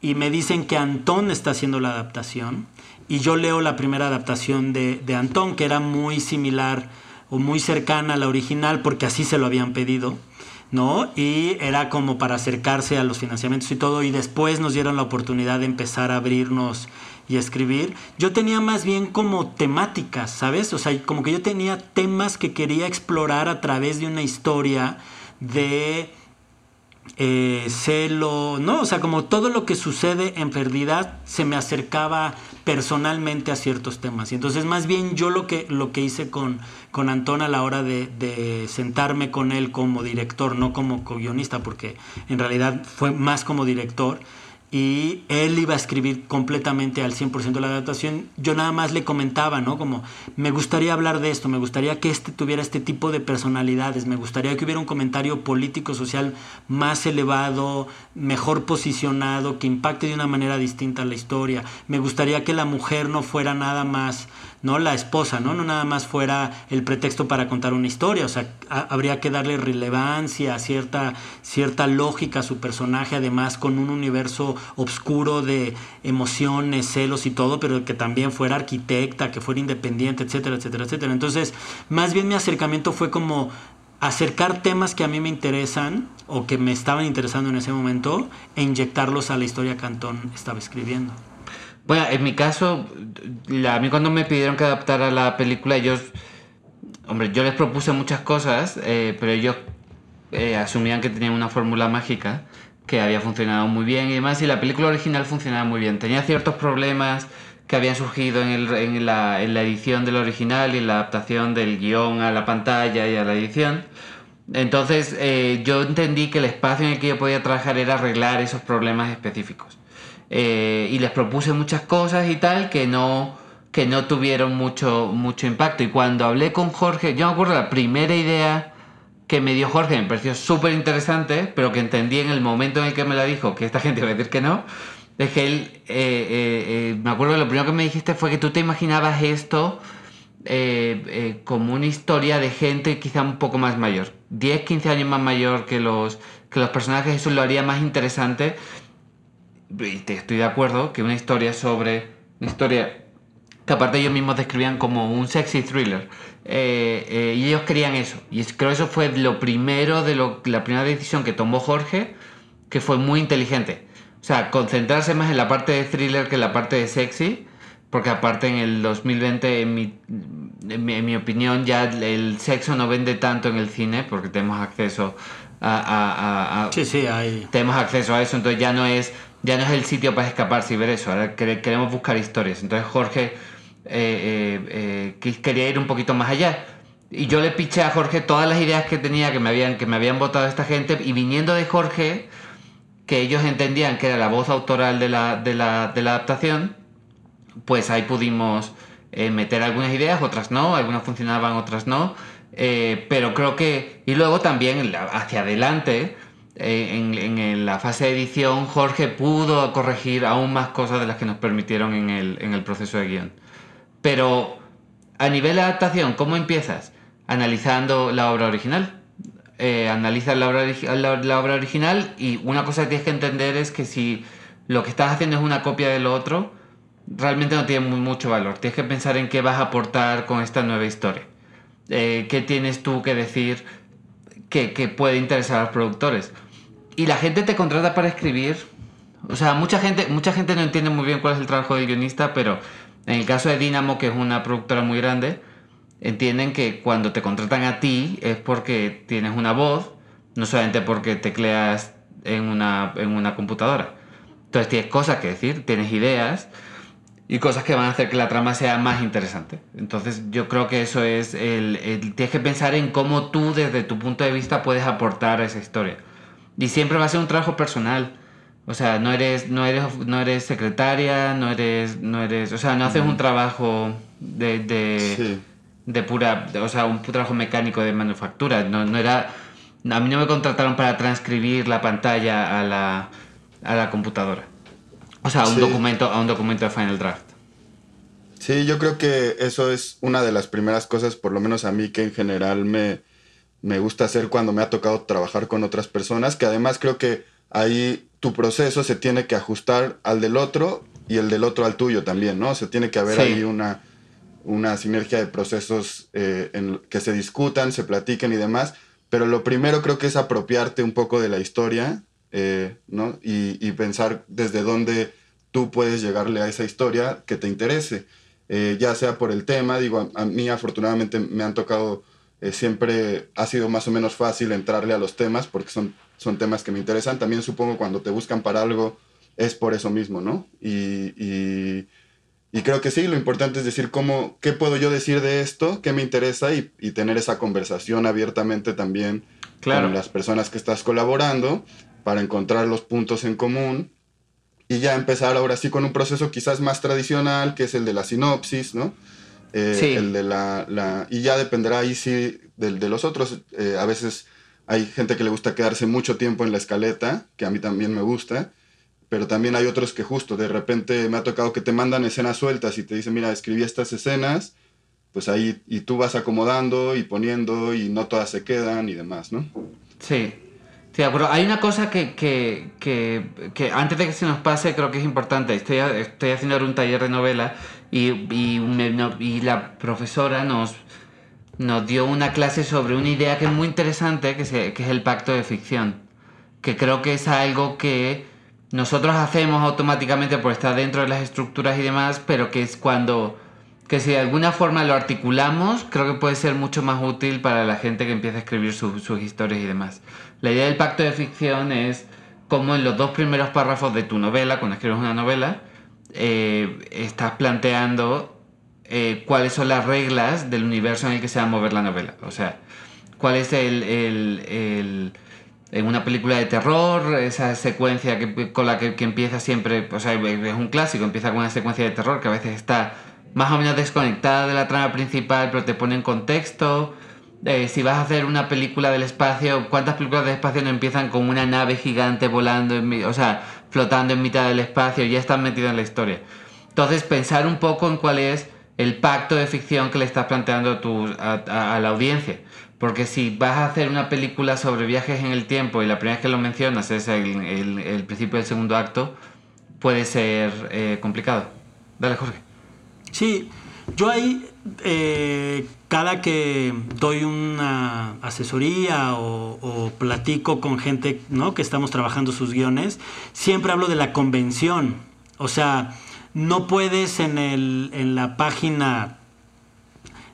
y me dicen que Antón está haciendo la adaptación y yo leo la primera adaptación de, de Antón, que era muy similar o muy cercana a la original porque así se lo habían pedido ¿no? Y era como para acercarse a los financiamientos y todo, y después nos dieron la oportunidad de empezar a abrirnos y escribir. Yo tenía más bien como temáticas, ¿sabes? O sea, como que yo tenía temas que quería explorar a través de una historia de eh, celo, ¿no? O sea, como todo lo que sucede en Perdida se me acercaba personalmente a ciertos temas. Y entonces más bien yo lo que, lo que hice con, con Antón a la hora de, de sentarme con él como director, no como guionista, porque en realidad fue más como director, y él iba a escribir completamente al 100% de la adaptación. Yo nada más le comentaba, ¿no? Como, me gustaría hablar de esto, me gustaría que este tuviera este tipo de personalidades, me gustaría que hubiera un comentario político, social más elevado, mejor posicionado, que impacte de una manera distinta la historia. Me gustaría que la mujer no fuera nada más no la esposa, ¿no? No nada más fuera el pretexto para contar una historia, o sea, habría que darle relevancia, cierta, cierta lógica a su personaje, además con un universo oscuro de emociones, celos y todo, pero que también fuera arquitecta, que fuera independiente, etcétera, etcétera, etcétera. Entonces, más bien mi acercamiento fue como acercar temas que a mí me interesan o que me estaban interesando en ese momento e inyectarlos a la historia que Antón estaba escribiendo. Bueno, en mi caso, a mí cuando me pidieron que adaptara la película, ellos, hombre, yo les propuse muchas cosas, eh, pero ellos eh, asumían que tenían una fórmula mágica que había funcionado muy bien y demás, y la película original funcionaba muy bien. Tenía ciertos problemas que habían surgido en, el, en, la, en la, edición del original y en la adaptación del guion a la pantalla y a la edición. Entonces eh, yo entendí que el espacio en el que yo podía trabajar era arreglar esos problemas específicos. Eh, y les propuse muchas cosas y tal que no, que no tuvieron mucho, mucho impacto. Y cuando hablé con Jorge, yo me acuerdo la primera idea que me dio Jorge, me pareció súper interesante, pero que entendí en el momento en el que me la dijo, que esta gente iba a decir que no, es que él, eh, eh, me acuerdo que lo primero que me dijiste fue que tú te imaginabas esto como una historia de gente quizá un poco más mayor, 10, 15 años más mayor que los, que los personajes, eso lo haría más interesante te estoy de acuerdo que una historia sobre. Una historia que aparte ellos mismos describían como un sexy thriller. Eh, eh, y ellos querían eso. Y creo que eso fue lo primero de lo, la primera decisión que tomó Jorge, que fue muy inteligente. O sea, concentrarse más en la parte de thriller que en la parte de sexy. Porque aparte en el 2020, en mi, en mi, opinión, ya el sexo no vende tanto en el cine porque tenemos acceso a... a, a sí, sí, hay... Tenemos acceso a eso, entonces ya no es ya no es el sitio para escaparse y ver eso, ahora queremos buscar historias. Entonces Jorge eh, eh, eh, quería ir un poquito más allá. Y yo le piché a Jorge todas las ideas que tenía, que me habían, que me habían votado esta gente, y viniendo de Jorge, que ellos entendían que era la voz autoral de la, de la, de la adaptación, pues ahí pudimos meter algunas ideas, otras no, algunas funcionaban, otras no. pero creo que... Y luego también hacia adelante en, la fase de edición Jorge pudo corregir aún más cosas de las que nos permitieron en el, proceso de guion. Pero a nivel de adaptación, ¿cómo empiezas? Analizando la obra original. Eh, analizas la obra, original y una cosa que tienes que entender es que si lo que estás haciendo es una copia de lo otro, realmente no tiene mucho valor. Tienes que pensar en qué vas a aportar con esta nueva historia. Eh, ¿Qué tienes tú que decir que puede interesar a los productores? Y la gente te contrata para escribir. O sea, mucha gente, mucha gente no entiende muy bien cuál es el trabajo del guionista, pero en el caso de Dynamo, que es una productora muy grande, entienden que cuando te contratan a ti es porque tienes una voz, no solamente porque tecleas en una, en una computadora. Entonces tienes cosas que decir, tienes ideas y cosas que van a hacer que la trama sea más interesante. Entonces yo creo que eso es el, el, Tienes que pensar en cómo tú desde tu punto de vista puedes aportar a esa historia. Y siempre va a ser un trabajo personal. O sea, no eres, no eres, no eres secretaria, no eres, no eres, o sea, no haces un trabajo de, de, de pura, o sea, un trabajo mecánico de manufactura. No, no era, a mí no me contrataron para transcribir la pantalla a la, a la computadora. O sea, a un, documento, a un documento de Final Draft. Sí, yo creo que eso es una de las primeras cosas, por lo menos a mí, que en general me, me gusta hacer cuando me ha tocado trabajar con otras personas, que además creo que ahí tu proceso se tiene que ajustar al del otro y el del otro al tuyo también, ¿no? Se tiene que haber ahí una, una sinergia de procesos eh, en que se discutan, se platiquen y demás, pero lo primero creo que es apropiarte un poco de la historia eh, ¿no? Y, pensar desde dónde tú puedes llegarle a esa historia que te interese, eh, ya sea por el tema, digo, a, mí afortunadamente me han tocado, eh, siempre ha sido más o menos fácil entrarle a los temas porque son, son temas que me interesan, también supongo cuando te buscan para algo es por eso mismo, ¿no? Y, y, creo que sí, lo importante es decir cómo, qué puedo yo decir de esto, qué me interesa y, y tener esa conversación abiertamente también con las personas que estás colaborando para encontrar los puntos en común y ya empezar ahora sí con un proceso quizás más tradicional, que es el de la sinopsis, ¿no? Eh, sí. El de la, y ya dependerá ahí sí del de los otros. Eh, a veces hay gente que le gusta quedarse mucho tiempo en la escaleta, que a mí también me gusta, pero también hay otros que justo de repente me ha tocado que te mandan escenas sueltas y te dicen, mira, escribí estas escenas, pues ahí y tú vas acomodando y poniendo y no todas se quedan y demás, ¿no? Sí, Sí, pero hay una cosa que, que, que, antes de que se nos pase creo que es importante. Estoy, estoy haciendo un taller de novela y, y, y, la profesora nos, nos dio una clase sobre una idea que es muy interesante, que, que es el pacto de ficción. Que creo que es algo que nosotros hacemos automáticamente por estar dentro de las estructuras y demás, pero que es cuando que si de alguna forma lo articulamos, creo que puede ser mucho más útil para la gente que empieza a escribir sus historias y demás. La idea del pacto de ficción es como en los dos primeros párrafos de tu novela, cuando escribes una novela, eh, estás planteando eh, cuáles son las reglas del universo en el que se va a mover la novela. O sea, cuál es el, en una película de terror, esa secuencia que, con la que, empieza siempre, o sea, es un clásico, empieza con una secuencia de terror que a veces está más o menos desconectada de la trama principal, pero te pone en contexto. Eh, si vas a hacer una película del espacio, ¿cuántas películas del espacio no empiezan con una nave gigante volando, en, o sea, flotando en mitad del espacio? Ya están metidos en la historia. Entonces, pensar un poco en cuál es el pacto de ficción que le estás planteando a, la audiencia. Porque si vas a hacer una película sobre viajes en el tiempo y la primera vez que lo mencionas es el, principio del segundo acto, puede ser eh, complicado. Dale, Jorge. Sí, yo ahí, eh, cada que doy una asesoría o, platico con gente ¿no? que estamos trabajando sus guiones, siempre hablo de la convención. O sea, no puedes en, el, en la página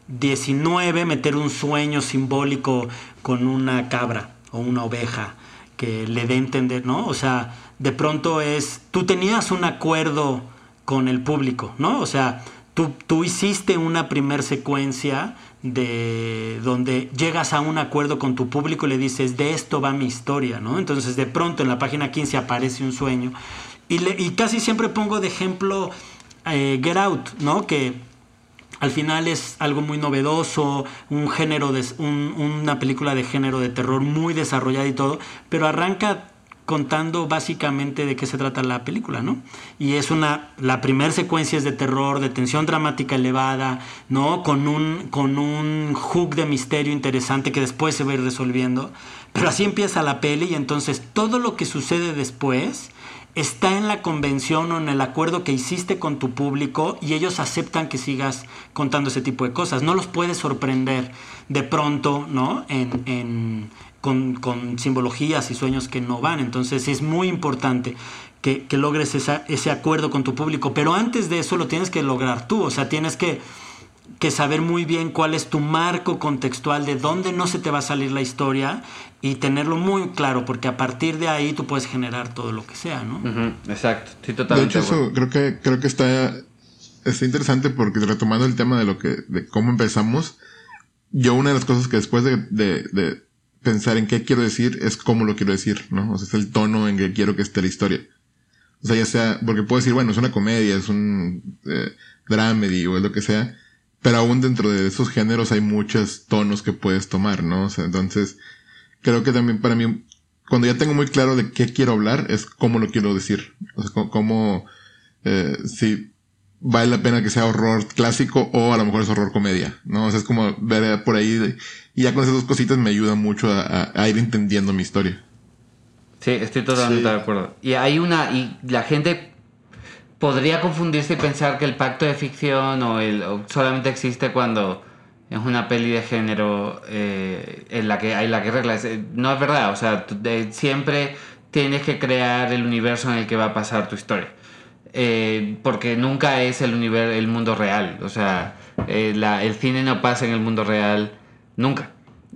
19 meter un sueño simbólico con una cabra o una oveja que le dé a entender, ¿no? O sea, de pronto es, tú tenías un acuerdo con el público, ¿no? O sea, Tú, hiciste una primer secuencia de donde llegas a un acuerdo con tu público y le dices, de esto va mi historia, ¿no? Entonces de pronto en la página 15 aparece un sueño. Y, y casi siempre pongo de ejemplo eh, Get Out, ¿no? Que al final es algo muy novedoso, un género de, una película de género de terror muy desarrollada y todo, pero arranca contando básicamente de qué se trata la película, ¿no? Y es una, la primera secuencia es de terror, de tensión dramática elevada, ¿no? Con un, con un hook de misterio interesante que después se va a ir resolviendo. Pero así empieza la peli y entonces todo lo que sucede después está en la convención o en el acuerdo que hiciste con tu público y ellos aceptan que sigas contando ese tipo de cosas. No los puedes sorprender de pronto, ¿no? en con, simbologías y sueños que no van. Entonces es muy importante que, logres ese acuerdo con tu público. Pero antes de eso lo tienes que lograr tú. O sea, tienes que, que saber muy bien cuál es tu marco contextual, de dónde no se te va a salir la historia y tenerlo muy claro, porque a partir de ahí tú puedes generar todo lo que sea, ¿no? Exacto, sí, totalmente. De hecho, eso creo que, creo que está está interesante porque retomando el tema de lo que, de cómo empezamos, yo una de las cosas que después de, de, de pensar en qué quiero decir es cómo lo quiero decir, ¿no? O sea, es el tono en que quiero que esté la historia. O sea, ya sea, porque puedo decir, bueno, es una comedia, es un eh, dramedy o es lo que sea, pero aún dentro de esos géneros hay muchos tonos que puedes tomar, ¿no? O sea, entonces, creo que también para mí, cuando ya tengo muy claro de qué quiero hablar, es cómo lo quiero decir. O sea, cómo, eh, si vale la pena que sea horror clásico o a lo mejor es horror comedia, ¿no? O sea, es como ver por ahí de- y ya con esas dos cositas me ayuda mucho a, a- a ir entendiendo mi historia. Sí, estoy totalmente Sí. de acuerdo. Y hay una. Y la gente podría confundirse y pensar que el pacto de ficción o el o solamente existe cuando es una peli de género eh, en la que hay la que reglas. Eh, No es verdad, o sea, de- siempre tienes que crear el universo en el que va a pasar tu historia. Eh, porque nunca es el, univer- el mundo real. O sea, eh, la- el cine no pasa en el mundo real nunca.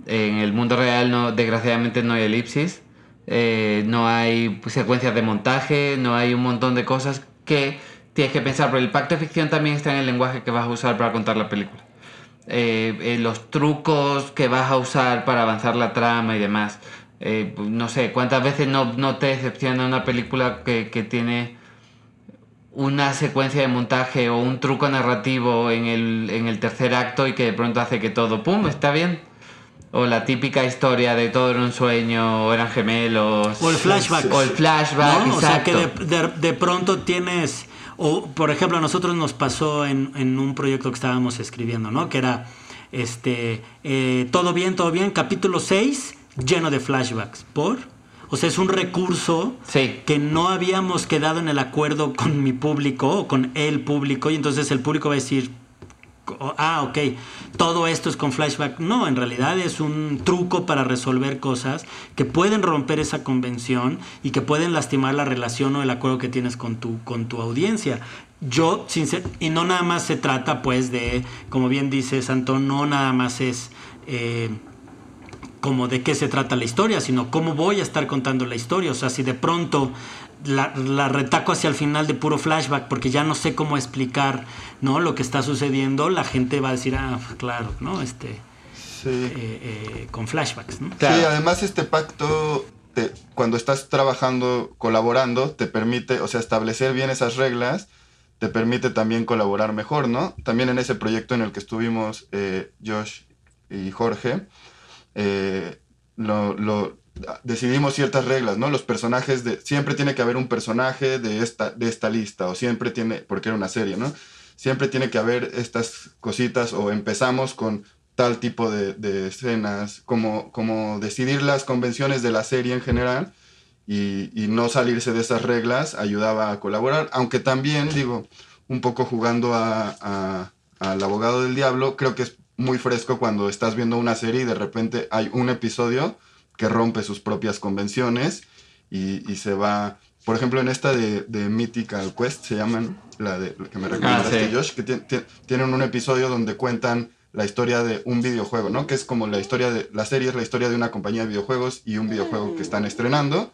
En el mundo real, no, desgraciadamente, no hay elipsis, eh, no hay pues, secuencias de montaje, no hay un montón de cosas que tienes que pensar. Pero el pacto de ficción también está en el lenguaje que vas a usar para contar la película. Eh, eh, los trucos que vas a usar para avanzar la trama y demás. Eh, no sé, ¿cuántas veces no, no te decepciona una película que, que tiene una secuencia de montaje o un truco narrativo en el, en el tercer acto y que de pronto hace que todo, ¡pum!, está bien. O la típica historia de todo era un sueño, o eran gemelos. O el flashback. O el flashback, ¿no? O sea, que de- de pronto tienes, o por ejemplo, a nosotros nos pasó en, en un proyecto que estábamos escribiendo, ¿no? Que era, este, eh, todo bien, todo bien, capítulo 6, lleno de flashbacks. ¿Por? O sea, es un recurso Sí. que no habíamos quedado en el acuerdo con mi público o con el público y entonces el público va a decir, "Oh, ah, ok, todo esto es con flashback. No, en realidad es un truco para resolver cosas que pueden romper esa convención y que pueden lastimar la relación o el acuerdo que tienes con tu, con tu audiencia. Yo, sincer- y no nada más se trata pues de, como bien dices, Antón, no nada más es... eh, como de qué se trata la historia, sino cómo voy a estar contando la historia. O sea, si de pronto la, la retaco hacia el final de puro flashback porque ya no sé cómo explicar ¿no? lo que está sucediendo, la gente va a decir, ah, claro, ¿no? Este, Sí. eh, eh, con flashbacks, ¿no? Claro. Sí, además este pacto, te- cuando estás trabajando, colaborando, te permite, o sea, establecer bien esas reglas, te permite también colaborar mejor, ¿no? También en ese proyecto en el que estuvimos eh, Josh y Jorge, eh, lo, decidimos ciertas reglas, ¿no? Los personajes de... Siempre tiene que haber un personaje de esta, de esta lista, o siempre tiene, porque era una serie, ¿no? Siempre tiene que haber estas cositas, o empezamos con tal tipo de, escenas, como, como decidir las convenciones de la serie en general y, no salirse de esas reglas ayudaba a colaborar, aunque también, digo, un poco jugando al abogado del diablo, creo que es muy fresco cuando estás viendo una serie y de repente hay un episodio que rompe sus propias convenciones y, y se va, por ejemplo, en esta de, de Mythical Quest, se llaman, la de la que me recomendaste, sí. Josh, que ti- ti- tienen un episodio donde cuentan la historia de un videojuego, ¿no? Que es como la historia de, la serie es la historia de una compañía de videojuegos y un videojuego que están estrenando,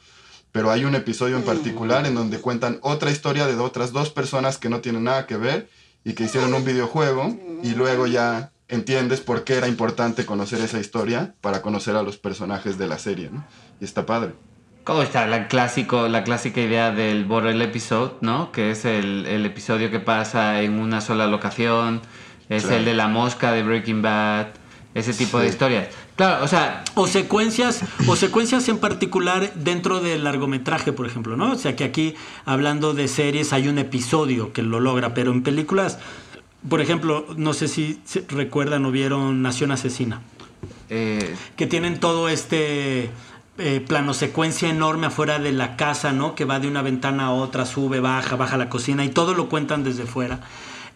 pero hay un episodio en particular en donde cuentan otra historia de otras dos personas que no tienen nada que ver y que hicieron un videojuego y luego ya entiendes por qué era importante conocer esa historia para conocer a los personajes de la serie, ¿no? Y está padre. ¿Cómo está la, clásico, la clásica idea del Borrell episode, ¿no? Que es el, el episodio que pasa en una sola locación, es Claro. el de la mosca de Breaking Bad, ese tipo de Sí. historias. Claro, o sea, O secuencias, o secuencias en particular dentro del largometraje, por ejemplo, ¿no? O sea que aquí, hablando de series, hay un episodio que lo logra, pero en películas, por ejemplo, no sé si recuerdan o vieron Nación Asesina. eh, que tienen todo este eh, plano secuencia enorme afuera de la casa, ¿no? Que va de una ventana a otra, sube, baja, baja la cocina y todo lo cuentan desde fuera.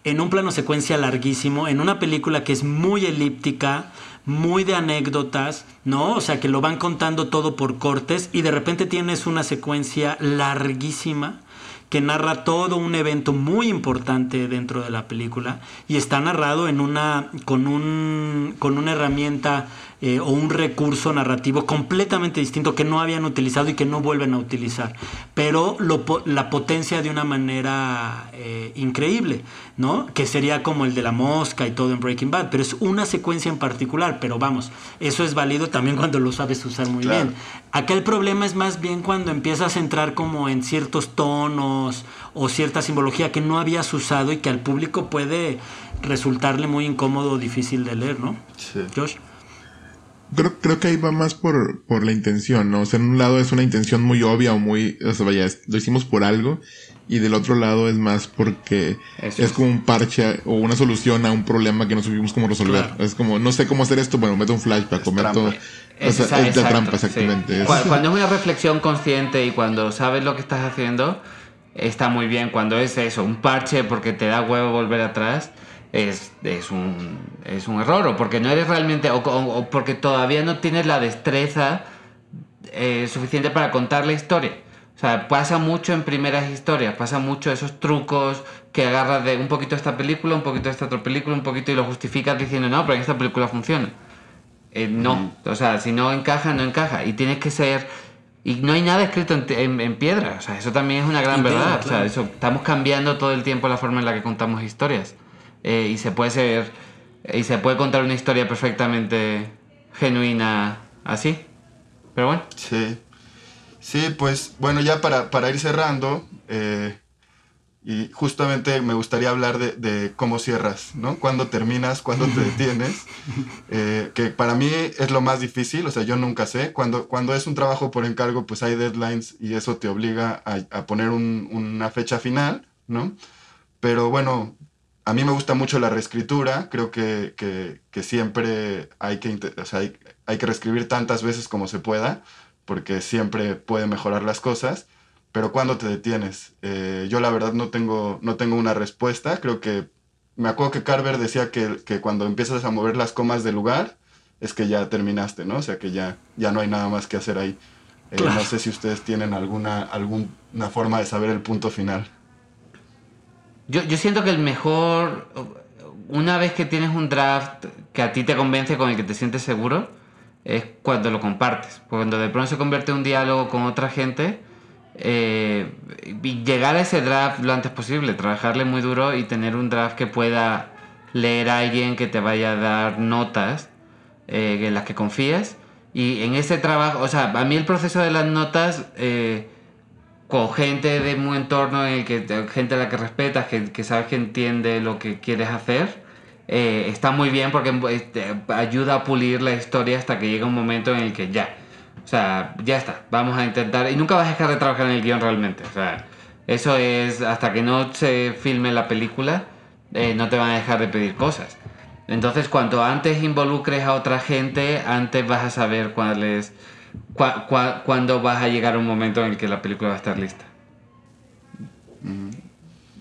En un plano secuencia larguísimo, en una película que es muy elíptica, muy de anécdotas, ¿no? O sea, que lo van contando todo por cortes y de repente tienes una secuencia larguísima que narra todo un evento muy importante dentro de la película y está narrado en una con un con una herramienta eh, o un recurso narrativo completamente distinto que no habían utilizado y que no vuelven a utilizar, pero lo, la potencia de una manera eh, increíble, ¿no? Que sería como el de la mosca y todo en Breaking Bad, pero es una secuencia en particular, pero vamos, eso es válido también cuando lo sabes usar muy bien. Acá el problema es más bien cuando empiezas a entrar como en ciertos tonos o cierta simbología que no habías usado y que al público puede resultarle muy incómodo o difícil de leer, ¿no? Sí. Josh. Creo, creo que ahí va más por, por la intención, ¿no? O sea, en un lado es una intención muy obvia o muy, o sea, vaya, lo hicimos por algo, y del otro lado es más porque es es. como un parche o una solución a un problema que no supimos cómo resolver. Claro. Es como, no sé cómo hacer esto, bueno, meto un flashback o meto... trampa. O sea, Esa- es exacto, trampa, exactamente. Es- Cu- Cuando es una reflexión consciente y cuando sabes lo que estás haciendo, está muy bien. Cuando es eso, un parche porque te da huevo volver atrás, es, es, un, es un error. O porque no eres realmente, o, o- o porque todavía no tienes la destreza eh, suficiente para contar la historia. O sea, pasa mucho en primeras historias, pasa mucho esos trucos que agarras de un poquito esta película, un poquito esta otra película, un poquito y lo justificas diciendo, no, pero en esta película funciona. Eh, no, o sea, si no encaja, no encaja. Y tienes que ser... Y no hay nada escrito en, en- en piedra, o sea, eso también es una gran En piedra, verdad. O sea, claro. eso, estamos cambiando todo el tiempo la forma en la que contamos historias. Eh, y se puede ser... Y se puede contar una historia perfectamente genuina así. Pero bueno. Sí. Sí, pues bueno, ya para, para ir cerrando, eh, y justamente me gustaría hablar de, de cómo cierras, ¿no? Cuándo terminas, cuándo te detienes, eh, que para mí es lo más difícil, o sea, yo nunca sé. Cuando, cuando es un trabajo por encargo, pues hay deadlines y eso te obliga a, a poner un- una fecha final, ¿no? Pero bueno, a mí me gusta mucho la reescritura, creo que, que- que siempre hay que, o sea, hay, hay que reescribir tantas veces como se pueda, porque siempre puede mejorar las cosas, pero ¿cuándo te detienes? Eh, yo la verdad no tengo, no tengo una respuesta, creo que me acuerdo que Carver decía que, que cuando empiezas a mover las comas del lugar es que ya terminaste, ¿no? O sea que ya, ya no hay nada más que hacer ahí. Eh, Claro. No sé si ustedes tienen alguna, alguna forma de saber el punto final. Yo, yo siento que el mejor, una vez que tienes un draft que a ti te convence, con el que te sientes seguro, es cuando lo compartes. Cuando de pronto se convierte en un diálogo con otra gente, eh, llegar a ese draft lo antes posible, trabajarle muy duro y tener un draft que pueda leer a alguien que te vaya a dar notas eh, en las que confíes. Y en ese trabajo, o sea, a mí el proceso de las notas... eh, con gente de mu entorno en el que gente a la que respetas, que, que sabes que entiende lo que quieres hacer, eh, está muy bien porque pues, te ayuda a pulir la historia hasta que llega un momento en el que ya, o sea, ya está, vamos a intentar y nunca vas a dejar de trabajar en el guion realmente, o sea, eso es hasta que no se filme la película, eh, no te van a dejar de pedir cosas. Entonces, cuanto antes involucres a otra gente, antes vas a saber cuál es, cua- cua- cuándo vas a llegar a un momento en el que la película va a estar lista.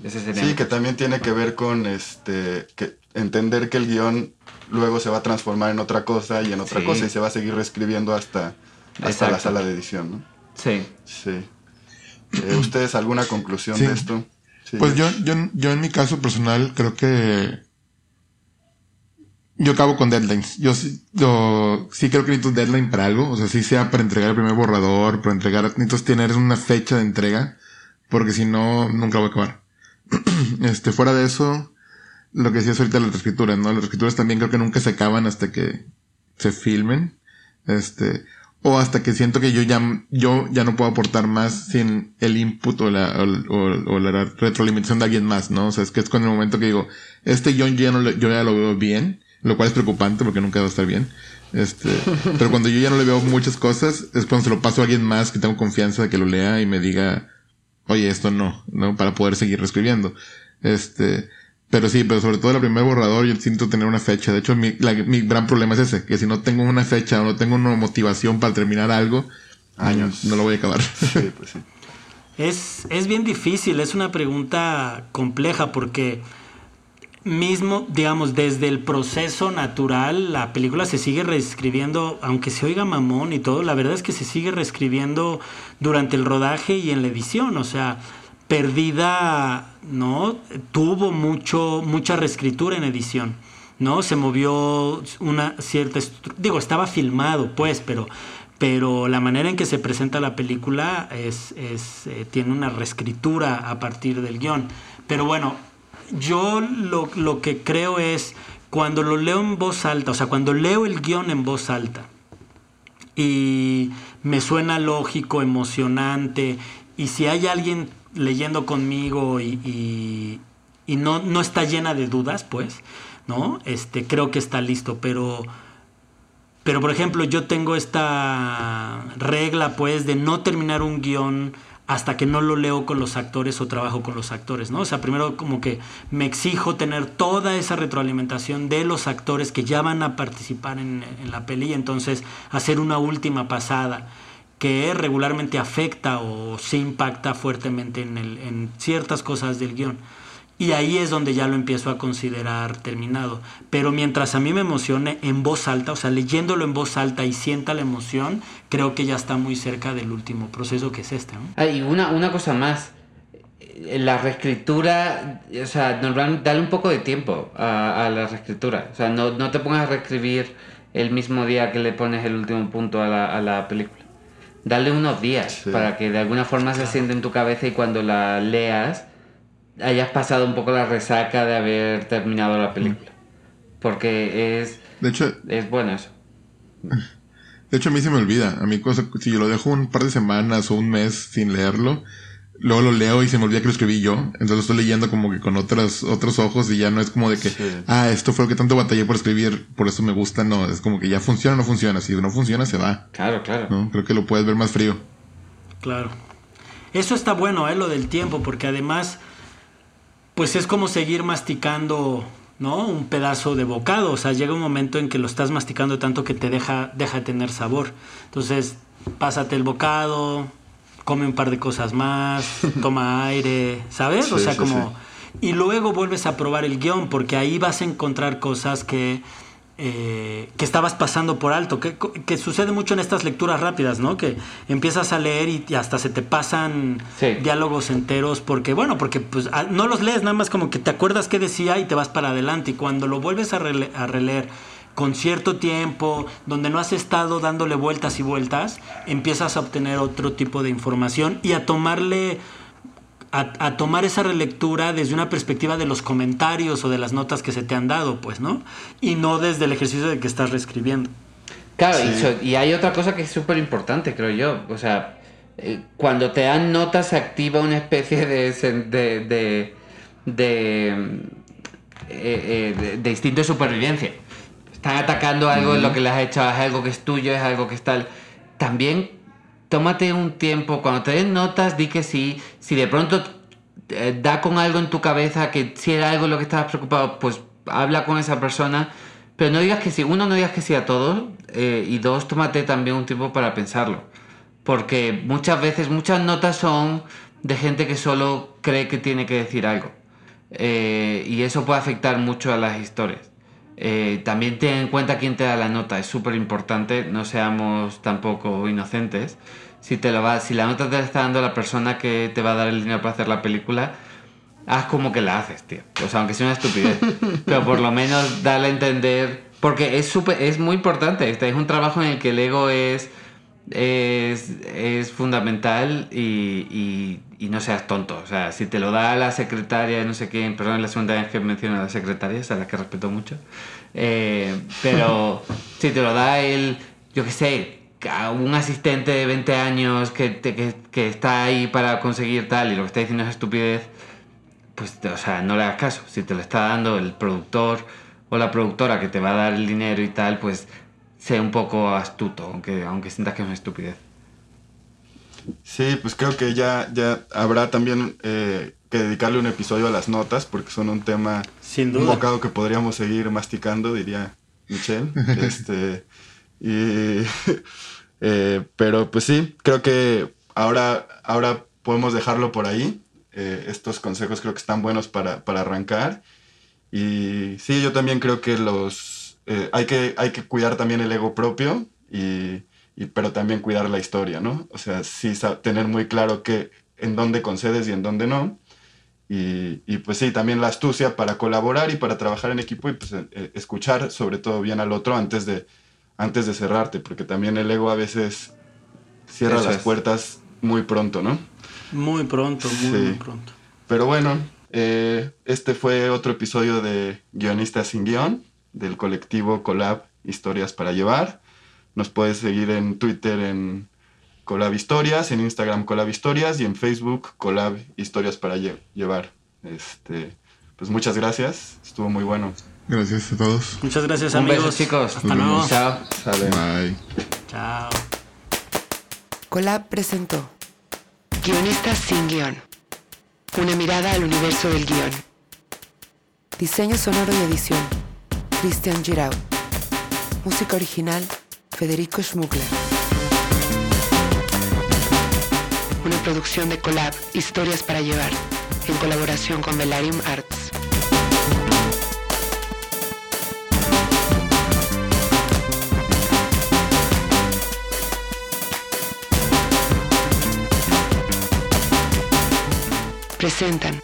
Ese sería Sí, que también tiene que ver con este que entender que el guion luego se va a transformar en otra cosa y en otra Sí. cosa y se va a seguir reescribiendo hasta, hasta la sala de edición, ¿no? Sí. Sí. Eh, ¿Ustedes alguna conclusión Sí. de esto? Sí. Pues yo, yo, yo en mi caso personal creo que yo acabo con deadlines. Yo yo sí creo que necesito un deadline para algo. O sea, sí sea para entregar el primer borrador, para entregar, necesito tener una fecha de entrega, porque si no, nunca voy a acabar. este, fuera de eso, lo que decías ahorita de las reescrituras, ¿no? Las reescrituras también creo que nunca se acaban hasta que se filmen. Este, o hasta que siento que yo ya, yo ya no puedo aportar más sin el input o la, o, la retroalimentación de alguien más, ¿no? O sea, es que es con el momento que digo, este guion yo ya, no yo ya lo veo bien, lo cual es preocupante porque nunca va a estar bien. Este, pero cuando yo ya no le veo muchas cosas, es cuando se lo paso a alguien más que tengo confianza de que lo lea y me diga, oye, esto no, ¿no? Para poder seguir reescribiendo. Este, pero sí, pero sobre todo el primer borrador yo siento tener una fecha. De hecho, mi, la- mi gran problema es ese, que si no tengo una fecha o no tengo una motivación para terminar algo, Años. no lo voy a acabar. Sí, pues sí. Es, es bien difícil, es una pregunta compleja porque mismo, digamos, desde el proceso natural, la película se sigue reescribiendo, aunque se oiga mamón y todo, la verdad es que se sigue reescribiendo durante el rodaje y en la edición, o sea, Perdida, ¿no? Tuvo mucho, mucha reescritura en edición. ¿no? Se movió una cierta... Digo, estaba filmado, pues, pero, pero la manera en que se presenta la película es, es, eh, tiene una reescritura a partir del guion. Pero bueno, yo lo, lo que creo es, cuando lo leo en voz alta, o sea, cuando leo el guion en voz alta, y me suena lógico, emocionante, y si hay alguien leyendo conmigo y, y- no, no está llena de dudas, pues, ¿no? Este, creo que está listo, pero... Pero, por ejemplo, yo tengo esta regla, pues, de no terminar un guion hasta que no lo leo con los actores o trabajo con los actores, ¿no? O sea, primero como que me exijo tener toda esa retroalimentación de los actores que ya van a participar en, la peli, entonces hacer una última pasada que regularmente afecta o se impacta fuertemente en, el- en ciertas cosas del guion. Y ahí es donde ya lo empiezo a considerar terminado. Pero mientras a mí me emocione en voz alta, o sea, leyéndolo en voz alta y sienta la emoción, creo que ya está muy cerca del último proceso que es este. ¿no? Ah, y una, una cosa más. La reescritura, o sea, normalmente dale un poco de tiempo a, a la reescritura. O sea, no, no te pongas a reescribir el mismo día que le pones el último punto a la, a la película. Dale unos días Sí. para que de alguna forma se siente en tu cabeza y cuando la leas hayas pasado un poco la resaca de haber terminado la película. Porque es, De hecho, es bueno eso. de hecho a mí se me olvida. A mí cosa, si yo lo dejo un par de semanas o un mes sin leerlo, luego lo leo y se me olvida que lo escribí yo. Entonces lo estoy leyendo como que con otros, otros ojos y ya no es como de que, Sí. ah, esto fue lo que tanto batallé por escribir, por eso me gusta. No, es como que ya funciona o no funciona. Si no funciona, se va. Claro, claro. ¿no? Creo que lo puedes ver más frío. Claro. Eso está bueno, ¿eh? Lo del tiempo, porque además, pues es como seguir masticando, ¿no? Un pedazo de bocado. O sea, llega un momento en que lo estás masticando tanto que te deja, deja de tener sabor. Entonces, pásate el bocado, come un par de cosas más, toma aire, ¿sabes? o sea, sí, como... Y luego vuelves a probar el guion, porque ahí vas a encontrar cosas que eh, que estabas pasando por alto, que, que sucede mucho en estas lecturas rápidas, ¿no? Que empiezas a leer y, y hasta se te pasan Sí. diálogos enteros, porque, bueno, porque pues, ah, no los lees, nada más como que te acuerdas qué decía y te vas para adelante. Y cuando lo vuelves a, rele- a releer con cierto tiempo, donde no has estado dándole vueltas y vueltas, empiezas a obtener otro tipo de información y a tomarle a, a tomar esa relectura desde una perspectiva de los comentarios o de las notas que se te han dado, pues, ¿no? Y no desde el ejercicio de que estás reescribiendo. Claro, y, Sí. so- y hay otra cosa que es súper importante, creo yo. O sea, eh, cuando te dan notas se activa una especie de... de, de, de, eh, eh, de- de instinto de supervivencia. Están atacando algo en lo que les has hecho, es algo que es tuyo, es algo que es tal. También tómate un tiempo, cuando te den notas, di que sí. Si de pronto eh, da con algo en tu cabeza que si era algo en lo que estabas preocupado, pues habla con esa persona. Pero no digas que sí. Uno, no digas que sí a todo. eh, y dos, tómate también un tiempo para pensarlo. Porque muchas veces, muchas notas son de gente que solo cree que tiene que decir algo. Eh, y eso puede afectar mucho a las historias. Eh, también ten en cuenta quién te da la nota, es súper importante, no seamos tampoco inocentes. Si, te lo va, si la nota te la está dando la persona que te va a dar el dinero para hacer la película, haz como que la haces, tío. O sea, aunque sea una estupidez. pero por lo menos dale a entender. Porque es, súper- es muy importante. Este es un trabajo en el que el ego es, es, es fundamental y, y- y no seas tonto. O sea, si te lo da la secretaria, no sé quién, perdón, es la segunda vez que menciono a la secretaria, a la que respeto mucho. Eh, pero si te lo da el, yo qué sé, a un asistente de 20 años que, te- que, que está ahí para conseguir tal y lo que está diciendo es estupidez, pues, o sea, no le hagas caso. Si te lo está dando el productor o la productora que te va a dar el dinero y tal, pues sé un poco astuto, aunque, aunque sientas que es una estupidez. Sí, pues creo que ya, ya habrá también eh, que dedicarle un episodio a las notas, porque son un tema, Sin un duda. bocado que podríamos seguir masticando, diría Michelle. este, y, eh, pero pues sí, creo que ahora, ahora podemos dejarlo por ahí. Eh, estos consejos creo que están buenos para, para arrancar. Y sí, yo también creo que los eh, hay que hay que cuidar también el ego propio y, y- pero también cuidar la historia, ¿no? O sea, sí tener muy claro que en dónde concedes y en dónde no. Y, y, pues sí, también la astucia para colaborar y para trabajar en equipo y pues eh, escuchar sobre todo bien al otro antes de, antes de cerrarte, porque también el ego a veces cierra Eso las es. puertas muy pronto, ¿no? Muy pronto, muy, Sí. muy pronto. Pero bueno, eh, este fue otro episodio de Guionistas sin Guión, del colectivo Colab Historias para Llevar. Nos puedes seguir en Twitter en Colab Historias, en Instagram Colab Historias y en Facebook Colab Historias para Lle- Llevar. Este, pues muchas gracias, estuvo muy bueno. Gracias a todos. Muchas gracias, Un amigos. beso, chicos. Hasta luego. Chao. Sale. Bye. Chao. Colab presentó Guionistas sin guion. Una mirada al universo del guion. Diseño sonoro y edición. Christian Giraud. Música original. Federico Schmuckler. Una producción de Colab Historias para llevar. En colaboración con Velarium Arts. Presentan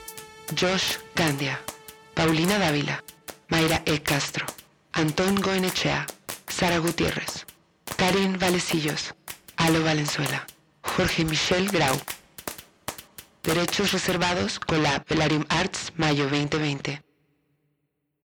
Josh Gandia, Paulina Dávila, Mayra E. Castro, Antón Goenechea, Sara Gutiérrez, Karin Valecillos, Alo Valenzuela, Jorge Michel Grau. Derechos reservados con la Velarium Arts Mayo 2020.